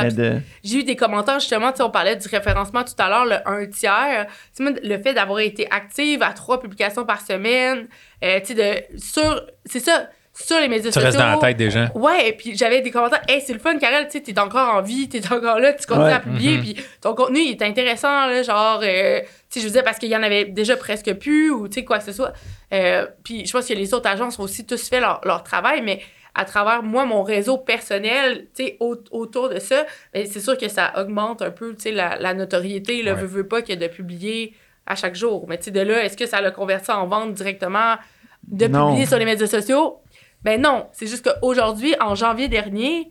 Mais Puis de- J'ai eu des commentaires, justement, tu sais, on parlait du référencement tout à l'heure, le 1 tiers. Le fait d'avoir été active à trois publications par semaine, euh, tu sais, de, sur, c'est ça, sur les médias Tu sociaux. restes dans la tête des gens. Ouais, et puis j'avais des commentaires. Hey, c'est le fun, Karel, tu sais, t'es encore en vie, t'es encore là, tu continues Ouais. à publier, Mhm. puis ton contenu, il est intéressant, là, genre, euh, tu sais, je veux dire, parce qu'il y en avait déjà presque plus, ou tu sais, quoi que ce soit. Euh, puis je pense que les autres agences ont aussi tous fait leur, leur travail, mais à travers, moi, mon réseau personnel, tu sais, au- autour de ça, ben, c'est sûr que ça augmente un peu, tu sais, la, la notoriété, là, Ouais. veux, veux pas que de publier à chaque jour. Mais tu sais, de là, est-ce que ça l'a converti en vente directement de Non. publier sur les médias sociaux? Ben non, c'est juste qu'aujourd'hui, en janvier dernier,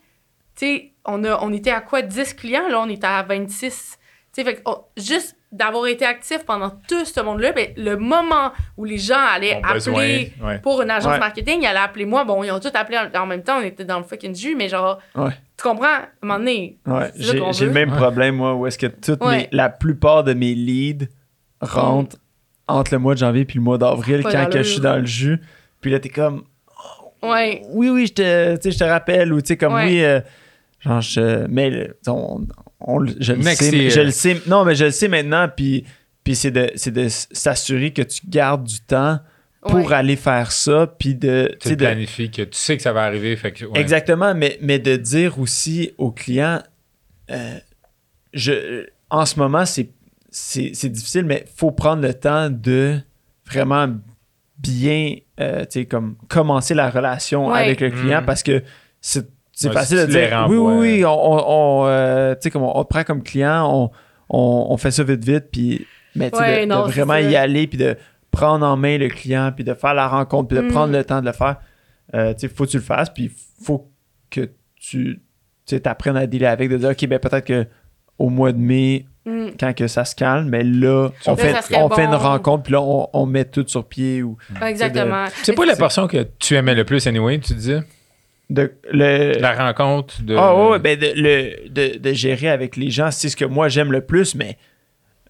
tu sais, on, a- on était à quoi? 10 clients, là, on était à 26. Tu sais, fait que on- juste d'avoir été actif pendant tout ce monde-là, ben, le moment où les gens allaient besoin, appeler ouais. pour une agence Ouais. marketing, ils allaient appeler moi. Bon, ils ont tous appelé en, en même temps, on était dans le fucking jus, mais genre, Ouais. tu comprends? À un moment donné, j'ai le même problème, moi, où est-ce que toutes Ouais. mes- la plupart de mes leads rentrent entre le mois de janvier puis le mois d'avril quand que je suis dans le jus. Puis là, t'es comme, Ouais. oui, oui, je te, tu sais, je te rappelle, ou tu sais, comme, Ouais. oui, euh, genre, je, mais le- on, on je le Next sais, je le sais, non, mais je le sais maintenant, puis, puis c'est de, c'est de s'assurer que tu gardes du temps pour Ouais. aller faire ça, puis de, tu de, planifies que tu sais que ça va arriver. Fait que, ouais. Exactement, mais, mais de dire aussi aux clients, euh, je, en ce moment, c'est, c'est, c'est difficile, mais il faut prendre le temps de vraiment bien, euh, comme commencer la relation Ouais. avec le client Mhm. parce que c'est, c'est Ouais, facile si de dire, oui, renvoies. oui, oui, on, on, on, euh, comme on, prend comme client, on, on, on fait ça vite, vite, puis, mais Ouais, de, non, vraiment y aller, puis de prendre en main le client, puis de faire la rencontre, puis de Mm. prendre le temps de le faire. Euh, sais, faut que tu le fasses, puis faut que tu tu apprennes à dealer avec, de dire, OK, ben peut-être que au mois de mai, Mm. quand que ça se calme, mais là, on, fait, on fait une rencontre, puis là, on, on met tout sur pied. Ou Exactement. C'est pas la portion que tu aimais le plus, anyway, tu disais? de, le, La rencontre de. Ah ouais, ben de, le, de, de gérer avec les gens, c'est ce que moi j'aime le plus, mais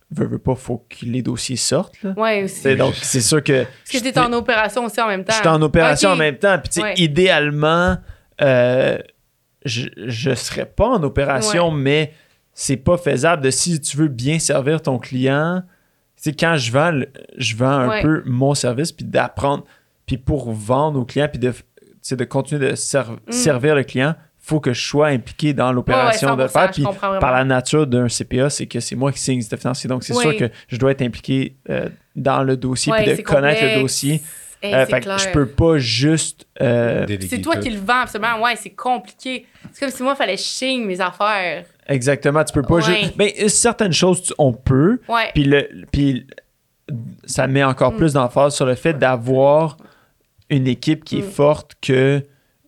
veux, veux pas, faut que les dossiers sortent. Là. Ouais, aussi. C'est- Donc, c'est sûr que. Parce que t'es en opération aussi en même temps. Je suis en opération en même temps. Puis, tu sais, Ouais. idéalement, euh, je ne serais pas en opération, mais c'est pas faisable de si tu veux bien servir ton client. Tu sais, quand je vends, je vends un Ouais. peu mon service, puis d'apprendre, puis pour vendre aux clients, puis de, de continuer de Mm. servir le client, faut que je sois impliqué dans l'opération de le 100%, faire. Puis par la nature d'un CPA, c'est que c'est moi qui signe le financier. Donc, c'est Oui. sûr que je dois être impliqué euh, dans le dossier, puis de connaître le dossier. Hey, Euh, que je peux pas juste. euh, déléguer C'est toi tout. qui le vends, absolument. Ouais, c'est compliqué. C'est comme si moi, il fallait chigne mes affaires. exactement, tu peux pas Ouais. juste. Mais certaines choses, tu- on peut. Ouais. Puis, le, puis ça met encore Mm. plus d'emphase sur le fait d'avoir une équipe qui est Mm. forte que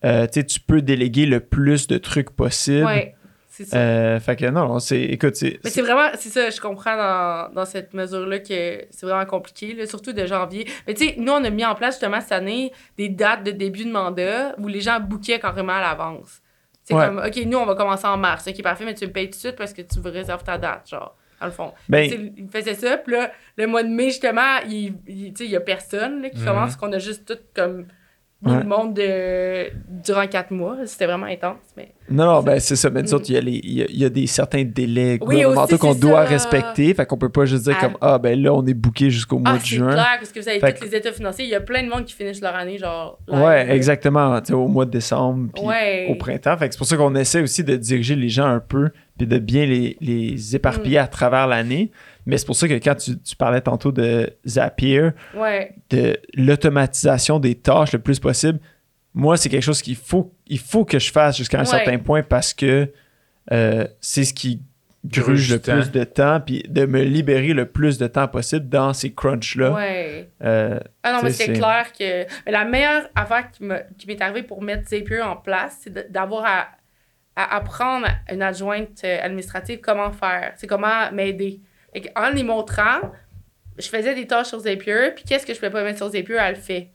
euh, tu peux déléguer le plus de trucs possible. Ouais. C'est ça. Euh, fait que non, c'est. Écoute, c'est. Mais c'est vraiment, c'est ça, je comprends dans, dans cette mesure-là que c'est vraiment compliqué, là, surtout de janvier. Mais tu sais, nous, on a mis en place justement cette année des dates de début de mandat où les gens bookaient carrément à l'avance. C'est Ouais. comme, OK, nous, on va commencer en mars. OK, parfait, mais tu me payes tout de suite parce que tu veux réserver ta date, genre, dans le fond. Ben- il faisait ça, puis là, le mois de mai, justement, il, il- tu sais, il y a personne là, qui Mhm. commence, qu'on a juste tout comme Ouais. le monde de, durant quatre mois. C'était vraiment intense, mais... Non, non, ben c'est ça. Mais nous Mm. autres, il y, a les- il y a- il y a des certains délais Oui, gouvernementaux qu'on c'est doit ça. respecter. Fait qu'on peut pas juste dire Ah. comme Ah, ben là, on est booké jusqu'au mois Ah, de c'est juin. clair, parce que vous avez Fait tous les états financiers. Il y a plein de monde qui finissent leur année, genre. Ouais, là. exactement. au mois de décembre, puis Ouais. au printemps. Fait que c'est pour ça qu'on essaie aussi de diriger les gens un peu, puis de bien les, les éparpiller Mm. à travers l'année. Mais c'est pour ça que quand tu, tu parlais tantôt de Zapier, Ouais. de l'automatisation des tâches le plus possible, moi, c'est quelque chose qu'il faut, il faut que je fasse jusqu'à un Ouais. certain point parce que euh, c'est ce qui gruge le temps. plus de temps, puis de me libérer le plus de temps possible dans ces crunchs-là. Ouais. Euh, Ah non, mais c'est clair que. Mais la meilleure affaire qui me- qui m'est arrivée pour mettre Zapier en place, c'est d'avoir à, à apprendre à une adjointe euh, administrative comment faire. C'est comment m'aider. Que En les montrant, je faisais des tâches sur Zapier, puis qu'est-ce que je pouvais pas mettre sur Zapier, elle le fait.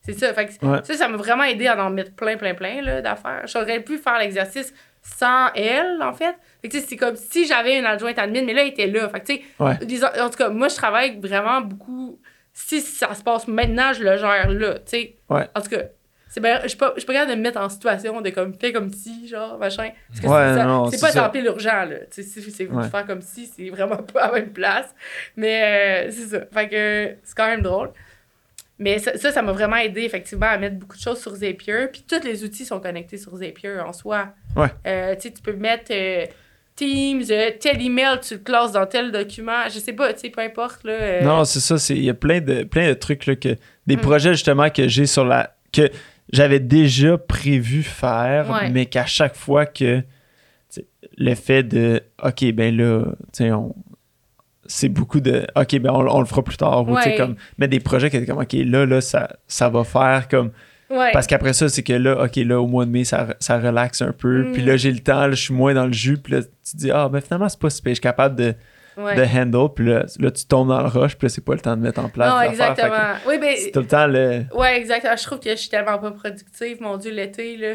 C'est ça. Fait que Ouais. ça, ça m'a vraiment aidé à en mettre plein, plein, plein là, d'affaires. J'aurais pu faire l'exercice sans elle, en fait. Fait que, tu sais, c'est comme si j'avais une adjointe admin, mais là, elle était là. Fait que, tu sais, Ouais. en tout cas, moi, je travaille vraiment beaucoup. Si ça se passe maintenant, je le gère là. Ouais. En tout cas, c'est bien, je suis pas, je suis pas capable de me mettre en situation de comme, fais comme si, genre, machin. Parce que Ouais, c'est ça- non, c'est c'est pas ça. tant pile urgent, là. Tu sais, si c'est Ouais. faire comme si, c'est vraiment <laughs> pas à la même place. Mais euh, c'est ça. Fait que c'est quand même drôle. Mais ça, ça, ça m'a vraiment aidé, effectivement, à mettre beaucoup de choses sur Zapier. Puis tous les outils sont connectés sur Zapier en soi. Ouais. Euh, tu sais, tu peux mettre euh, Teams, euh, tel email, tu le classes dans tel document. Je sais pas, tu sais, peu importe, là. Non, c'est ça. c'est- Il y a plein de, plein de trucs, là, que, des Mm. projets justement que j'ai sur la. que j'avais déjà prévu faire, Ouais. mais qu'à chaque fois que le fait de OK, ben là, tu sais, on. C'est beaucoup de OK, ben on, on le fera plus tard. Ou, Ouais. comme, mais des projets qui étaient comme OK, là, là, ça, ça va faire comme. ouais. Parce qu'après ça, c'est que là, OK, là, au mois de mai, ça, ça relaxe un peu. Mm. Puis là, j'ai le temps, là, je suis moins dans le jus. Puis là, tu te dis, ah, ben finalement, c'est pas si. Je suis capable de, Ouais. de handle, puis là, là, tu tombes dans le rush, puis là, c'est pas le temps de mettre en place non, affaires. Que exactement. Oui, ben, C'est tout le temps le... ouais, exactement. Je trouve que je suis tellement pas productive, mon Dieu, l'été, là.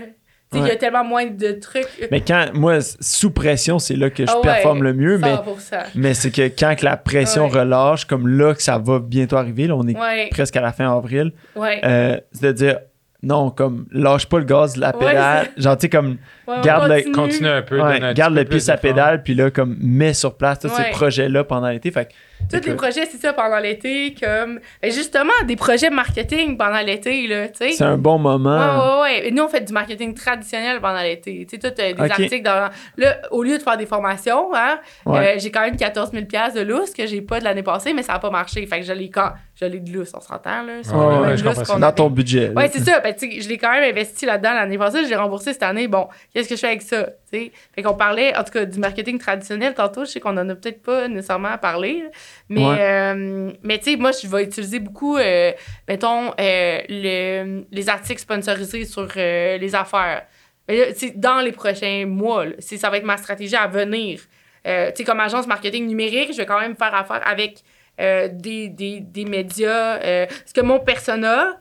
Tu sais, il y Ouais. a tellement moins de trucs. Mais quand, moi, sous pression, c'est là que je Ah ouais, performe le mieux, mais, 100%. mais c'est que quand que la pression Ouais. relâche, comme là que ça va bientôt arriver, là, on est presque à la fin avril, euh, c'est de dire, non, comme, lâche pas le gaz de la pédale, genre, tu sais, comme, Ouais, on garde le- continue. Un peu. ouais, donne un garde le pied plus sur la d'effort. pédale, puis là, comme, mets sur place tous ces projets-là pendant l'été, fait que, Tous les projets, c'est ça, pendant l'été, comme... ben, justement, des projets marketing pendant l'été, là, tu sais. c'est un bon moment. Ouais, ouais, ouais. Et nous, on fait du marketing traditionnel pendant l'été. Tu sais, toi, t'as des articles dans. Là, au lieu de faire des formations, hein, Ouais. euh, j'ai quand même 14 000 de lousse que j'ai pas de l'année passée, mais ça n'a pas marché. Fait que je l'ai quand. Je l'ai de lousse, on s'entend, là. C'est Ouais, je lousse Dans avait. ton budget. Ouais, c'est ça. Ben, tu sais, je l'ai quand même investi là-dedans l'année passée, je l'ai remboursé cette année. Bon, qu'est-ce que je fais avec ça? tu sais? Fait qu'on parlait, en tout cas, du marketing traditionnel tantôt. Je sais qu'on en a peut-être pas nécessairement parlé, là. mais, Ouais. euh, mais tu sais, moi, je vais utiliser beaucoup, euh, mettons, euh, le- les articles sponsorisés sur les affaires. Mais là, dans les prochains mois, là, ça va être ma stratégie à venir. Tu sais, comme agence marketing numérique, je vais quand même faire affaire avec des, des, des médias. parce que mon persona,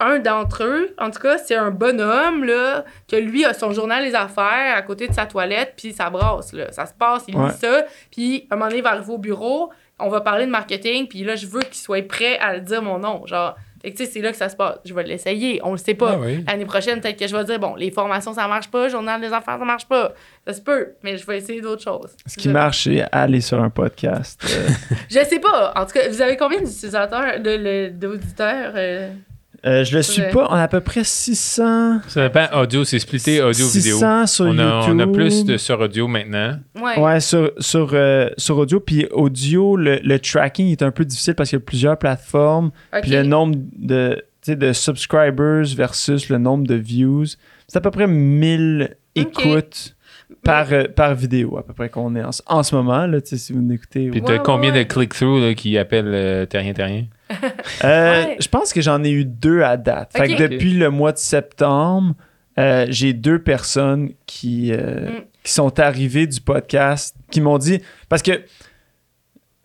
un d'entre eux, en tout cas, c'est un bonhomme, là, que lui a son journal des affaires à côté de sa toilette, puis ça brasse, là. Ça se passe, il Ouais. lit ça, puis à un moment donné, il va arriver au bureau, on va parler de marketing, puis là, je veux qu'il soit prêt à le dire mon nom, genre. Fait que, tu sais, c'est là que ça se passe. Je vais l'essayer, on le sait pas. Ah oui. L'année prochaine, peut-être que je vais dire, bon, les formations, ça marche pas, journal des affaires, ça marche pas. Ça se peut, mais je vais essayer d'autres choses. Ce qui marche, c'est aller sur un podcast. euh, <laughs> Je sais pas. En tout cas, vous avez combien d'utilisateurs, de- le- d'auditeurs? Euh? je le suis Ouais. pas. On a à peu près 600. Ça dépend. Audio, c'est splitté audio-vidéo. 600 sur On a, YouTube. on a plus de sur audio maintenant. Ouais. Ouais, sur, sur, euh, sur audio. Puis audio, le, le tracking est un peu difficile parce qu'il y a plusieurs plateformes. Puis le nombre de, tu sais, de subscribers versus le nombre de views. C'est à peu près 1000 Ok. écoutes par, euh, par vidéo, à peu près qu'on est en, ce- en ce moment. Là, tu sais, si vous m'écoutez. Puis t'as Ouais, combien ouais, de click-through qui appellent euh, Terrien Terrien? Euh, <laughs> Ouais. Je pense que j'en ai eu deux à date. Fait que depuis le mois de septembre, euh, j'ai deux personnes qui, euh, Mm. qui sont arrivées du podcast qui m'ont dit. Parce que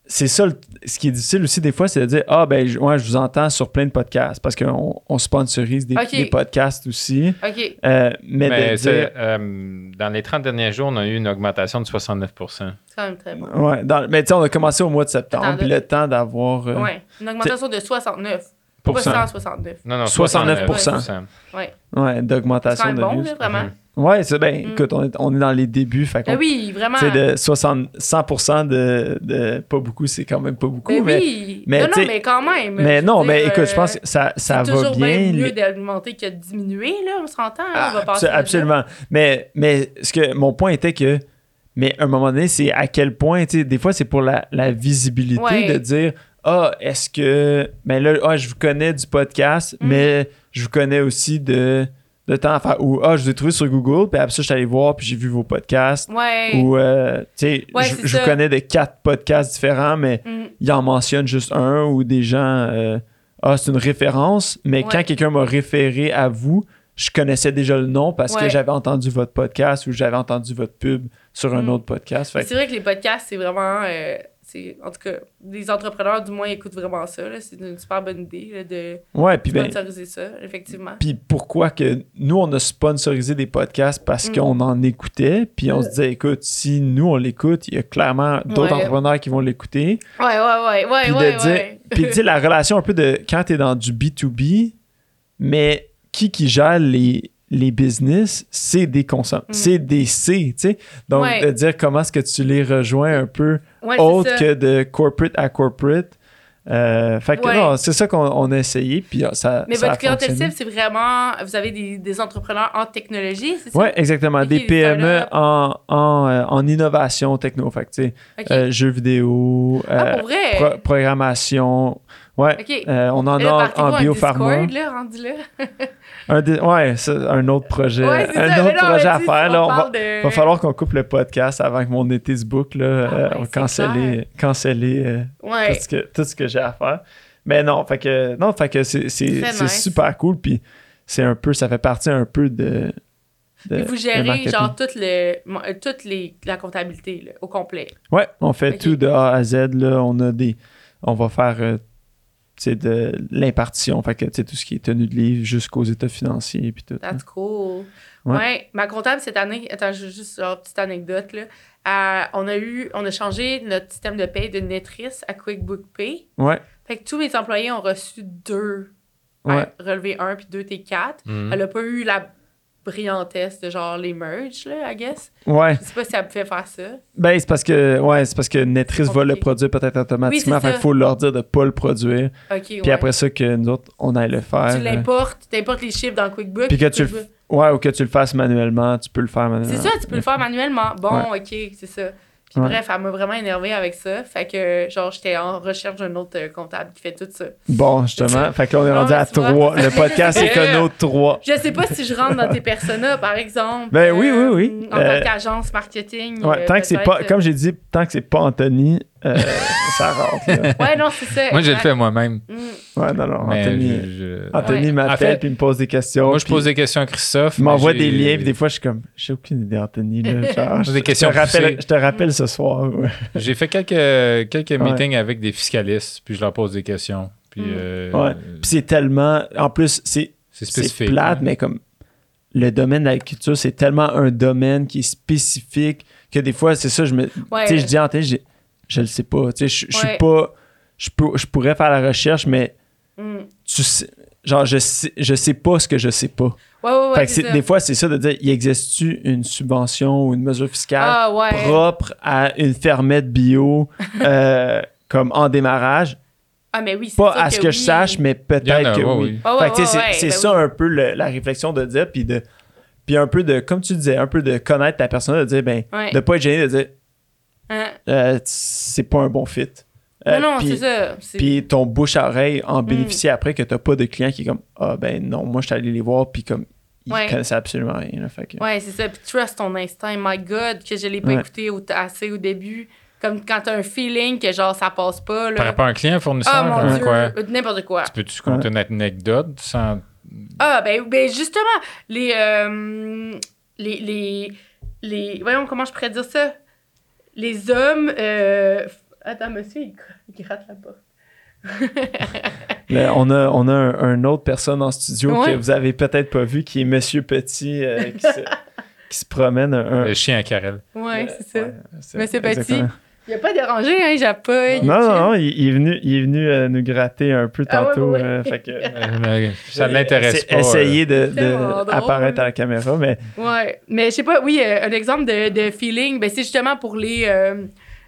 c'est ça, le- ce qui est difficile aussi des fois, c'est de dire Ah, ben, je- ouais, je vous entends sur plein de podcasts parce qu'on on sponsorise des, podcasts aussi. OK. Euh, mais, Mais de dire. euh, dans les 30 derniers jours, on a eu une augmentation de 69 C'est quand même très bon. Ouais, dans- mais tu sais, on a commencé au mois de septembre, puis le temps d'avoir. euh, Ouais. Une augmentation de 69. Pour Pas cent. 169. Non, non, 69%. Ouais. Ouais, C'est d'augmentation de bon, views. là, vraiment. Mhm. Ouais, c'est ben, Mm. écoute, on est, on est dans les débuts. Fait Ben oui, vraiment. Tu de 60, 100% de, de pas beaucoup, c'est quand même pas beaucoup. Ben mais, oui. mais non, mais quand même. mais non, mais dire, écoute, je pense euh, que ça, ça c'est va toujours bien. mieux les- d'augmenter que de diminuer, là, on s'entend. Ah, on va passer absolument. Mais, mais ce que mon point était que, mais à un moment donné, c'est à quel point, tu sais, des fois, c'est pour la, la visibilité Ouais. de dire, ah, est-ce que, mais là, ah, je vous connais du podcast, Mm. mais je vous connais aussi de, de temps à faire, ou ah, je vous ai trouvé sur Google, puis après ça, je suis allé voir, puis j'ai vu vos podcasts. Ouais. Ou, euh, tu sais, Ouais, je, je connais de quatre podcasts différents, mais Mm. il en mentionne juste un ou des gens, euh, ah, c'est une référence, mais Ouais. quand quelqu'un m'a référé à vous, je connaissais déjà le nom parce que j'avais entendu votre podcast ou j'avais entendu votre pub sur un Mm. autre podcast. C'est vrai que les podcasts, c'est vraiment. euh, en tout cas, les entrepreneurs, du moins, écoutent vraiment ça. C'est une super bonne idée là, de ouais, ben, sponsoriser ça, effectivement. puis pourquoi que nous, on a sponsorisé des podcasts parce Mm. qu'on en écoutait, puis on se disait, écoute, si nous, on l'écoute, il y a clairement d'autres Ouais. entrepreneurs qui vont l'écouter. Ouais, ouais, ouais, ouais, Puis ouais, de dire, ouais. puis tu sais, la relation un peu de quand tu es dans du B2B, mais qui qui gère les, les business, c'est des consommateurs, Mm. c'est des C, tu sais. Donc, Ouais. de dire comment est-ce que tu les rejoins un peu Ouais, autre que de corporate à corporate. Euh, fait que Ouais. non, c'est ça qu'on on a essayé, puis euh, ça Mais ça votre clientèle cible, c'est vraiment. Vous avez des, des entrepreneurs en technologie, c'est ça? Ouais, exactement. Des PME en, en, euh, en innovation techno. Fait que, tu sais, euh, jeux vidéo, ah, pour vrai? pro- programmation. Ouais, on en Et a en un biopharma. Discord, là, rendu là. <laughs> Un dé- ouais, ça, un autre projet, Ouais, un ça, autre non, projet à faire. Là, on va, de- va falloir qu'on coupe le podcast avant que mon été se boucle. Là, Euh, ouais, canceller, canceller euh, Ouais. tout ce que, tout ce que j'ai à faire. Mais non, fait que, non, fait que c'est, c'est, nice. super cool. Puis c'est un peu, ça fait partie un peu de, de- vous gérez, genre, toute, le, euh, toute les, la comptabilité, là, au complet. Ouais, on fait Ok. tout de A à Z. Là, on a des. On va faire euh, de l'impartition. Fait que tout ce qui est tenue de livre jusqu'aux états financiers puis tout. That's cool. Ouais. Ouais. ma comptable cette année, attends, juste une petite anecdote là. Euh, on a eu, on a changé notre système de paie de Netris à QuickBook Pay. Ouais, Fait que tous mes employés ont reçu deux ouais. relevé 1 puis 2 T4. Mhm. Elle a pas eu la brillantesse de genre les merge, là, I guess. Ouais. Je sais pas si elle pouvait faire ça. Ben, c'est parce que ouais, c'est parce que Netris va le produire peut-être automatiquement. Oui, fait ça. qu'il faut leur dire de pas le produire. OK, Puis ouais. après ça, que nous autres, on aille le faire. tu euh, l'importes, tu importes les chiffres dans QuickBook. Puis que tu le Ouais, ou que tu le fasses manuellement, tu peux le faire manuellement. C'est ça, tu peux le faire manuellement. Bon, OK, c'est ça. Puis Ouais. bref, elle m'a vraiment énervée avec ça. Fait que, genre, j'étais en recherche d'un autre euh, comptable qui fait tout ça. Bon, justement. <laughs> Fait que là, on est rendu à. 3. Le podcast est nos 3. <laughs> Je sais pas si je rentre dans tes personas, par exemple. Ben oui, oui, oui. En Euh, tant qu'agence marketing. Ouais, euh, tant que c'est pas, comme j'ai dit, tant que c'est pas Anthony, euh, <laughs> ça rentre. là. Ouais, non, c'est ça. Moi, je le fais moi-même. Mm. Ouais, non, non, Mais Anthony, je- Anthony Ouais. m'appelle En fait, puis il me pose des questions. Moi, je pose des questions à Christophe. Il m'envoie des j'ai- liens, puis des fois, je suis comme, j'ai aucune idée, Anthony. Là, <laughs> genre, Des je, questions je te rappelle, je te rappelle ce soir. ouais. J'ai fait quelques, quelques Ouais. meetings avec des fiscalistes, puis je leur pose des questions. Puis, Mm. euh, Ouais. Puis c'est tellement. En plus, c'est c'est c'est spécifique. plate, hein. mais comme le domaine de l'agriculture, c'est tellement un domaine qui est spécifique que des fois, c'est ça, je me. Ouais. Tu sais, je dis en tête, je, le sais pas. Tu sais, je, je suis pas. Je, peux, je pourrais faire la recherche, mais Mm. tu sais. Genre, je sais, je sais pas ce que je sais pas. Ouais, ouais, ouais. fait que des fois, c'est ça de dire, il existe-tu une subvention ou une mesure fiscale Ah, ouais. propre à une fermette bio <laughs> euh, comme en démarrage? Ah, mais oui, c'est Pas à ce que je oui. sache, mais peut-être que ouais, oui. c'est ouais, c'est ben ça oui. un peu le- la réflexion de dire, puis de puis un peu de, comme tu disais, un peu de connaître ta personne, de dire, ben, Ouais. de pas être gêné de dire, Hein? euh, c'est pas un bon fit. Euh, non, non, puis- c'est ça. Puis ton bouche à oreille en Mm. bénéficie après que t'as pas de client qui est comme, ah ben non, moi je suis allé les voir, puis comme, ils Ouais. connaissaient absolument rien. là, fait que- Ouais, c'est ça. Puis trust ton instinct. My God, que je l'ai pas Ouais. écouté au- assez au début. Comme quand t'as un feeling que genre ça passe pas. Là. Par rapport à un client fournisseur, Ah mon hein, Dieu, quoi? n'importe quoi. Tu peux-tu compter une anecdote sans. Ah, ben, ben justement, les, euh, les, les, les. Voyons comment je pourrais dire ça? Les hommes. euh, Attends, monsieur, il, il gratte la porte. <laughs> Là, on a, on a un, un autre personne en studio Ouais. que vous avez peut-être pas vu, qui est Monsieur Petit, euh, qui, se, <laughs> qui se promène. Un, Le chien à Carrel. Ouais, c'est ça. Ouais, Monsieur Petit. Il a pas dérangé, hein, j'ai pas. il est Non, non, non, il, il est venu, il est venu euh, nous gratter un peu Ah ouais, tantôt. ouais, ouais. euh, fait que, Euh, ça ne l'intéresse pas. Essayer de, de tellement drôle. apparaître à la caméra, mais Ouais, mais je sais pas, oui, euh, un exemple de, de feeling, ben, c'est justement pour les, euh,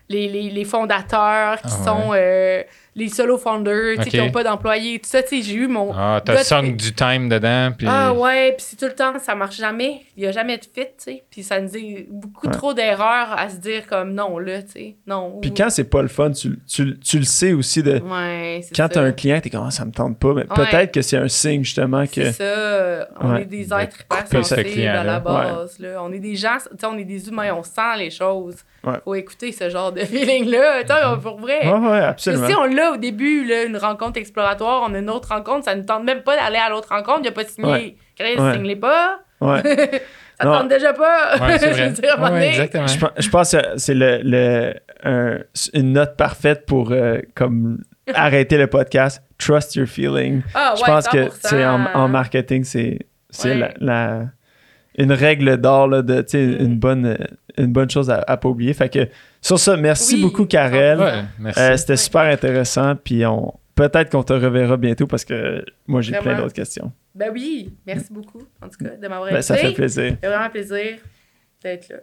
les, les, les fondateurs qui Ah ouais. sont euh, les solo founders, tu sais, Ok. qui n'ont pas d'employés, tout ça, tu sais, j'ai eu mon... Ah, t'as song du time dedans, puis. Ah ouais, puis c'est tout le temps, ça marche jamais, il y a jamais de fit, tu sais, puis ça nous dit beaucoup Ouais. trop d'erreurs à se dire comme non, là, tu sais, non. puis quand c'est pas le fun, tu, tu, tu le sais aussi de. Ouais, c'est Quand t'as un client, t'es comme Ah, ça me tente pas, mais peut-être que c'est un signe justement que. C'est ça. On Ouais. est des De êtres hyper sensibles à la base. Là. On est des gens, tu sais, on est des humains, on sent les choses. Ouais. Faut écouter ce genre de <laughs> feeling-là. Tu sais, pour vrai. Ouais, ouais, absolument. si on l'a au début, là, une rencontre exploratoire, on a une autre rencontre, ça ne tente même pas d'aller à l'autre rencontre, il n'y a pas de signé. Ouais. Chris, Ouais. signe-les pas. Ouais. <laughs> ça ne tente déjà pas. Ouais, c'est <laughs> Je veux dire, Ouais, exactement. Pense- je pense que c'est le, le- un- une note parfaite pour euh, comme arrêter le podcast. Trust your feeling. Ah, je pense que 100%. tu sais, en, en marketing, c'est c'est Ouais. la, la- une règle d'or là, de Mm. une bonne euh, une bonne chose à, à pas oublier. Fait que sur ça, merci Oui, beaucoup Karel. Ouais. Euh, C'était Ouais. super intéressant. Puis on peut-être qu'on te reverra bientôt parce que moi j'ai plein d'autres questions. Ben oui, merci beaucoup, en tout cas, de m'avoir Ben, ça invité. fait plaisir. Ça fait vraiment plaisir d'être là.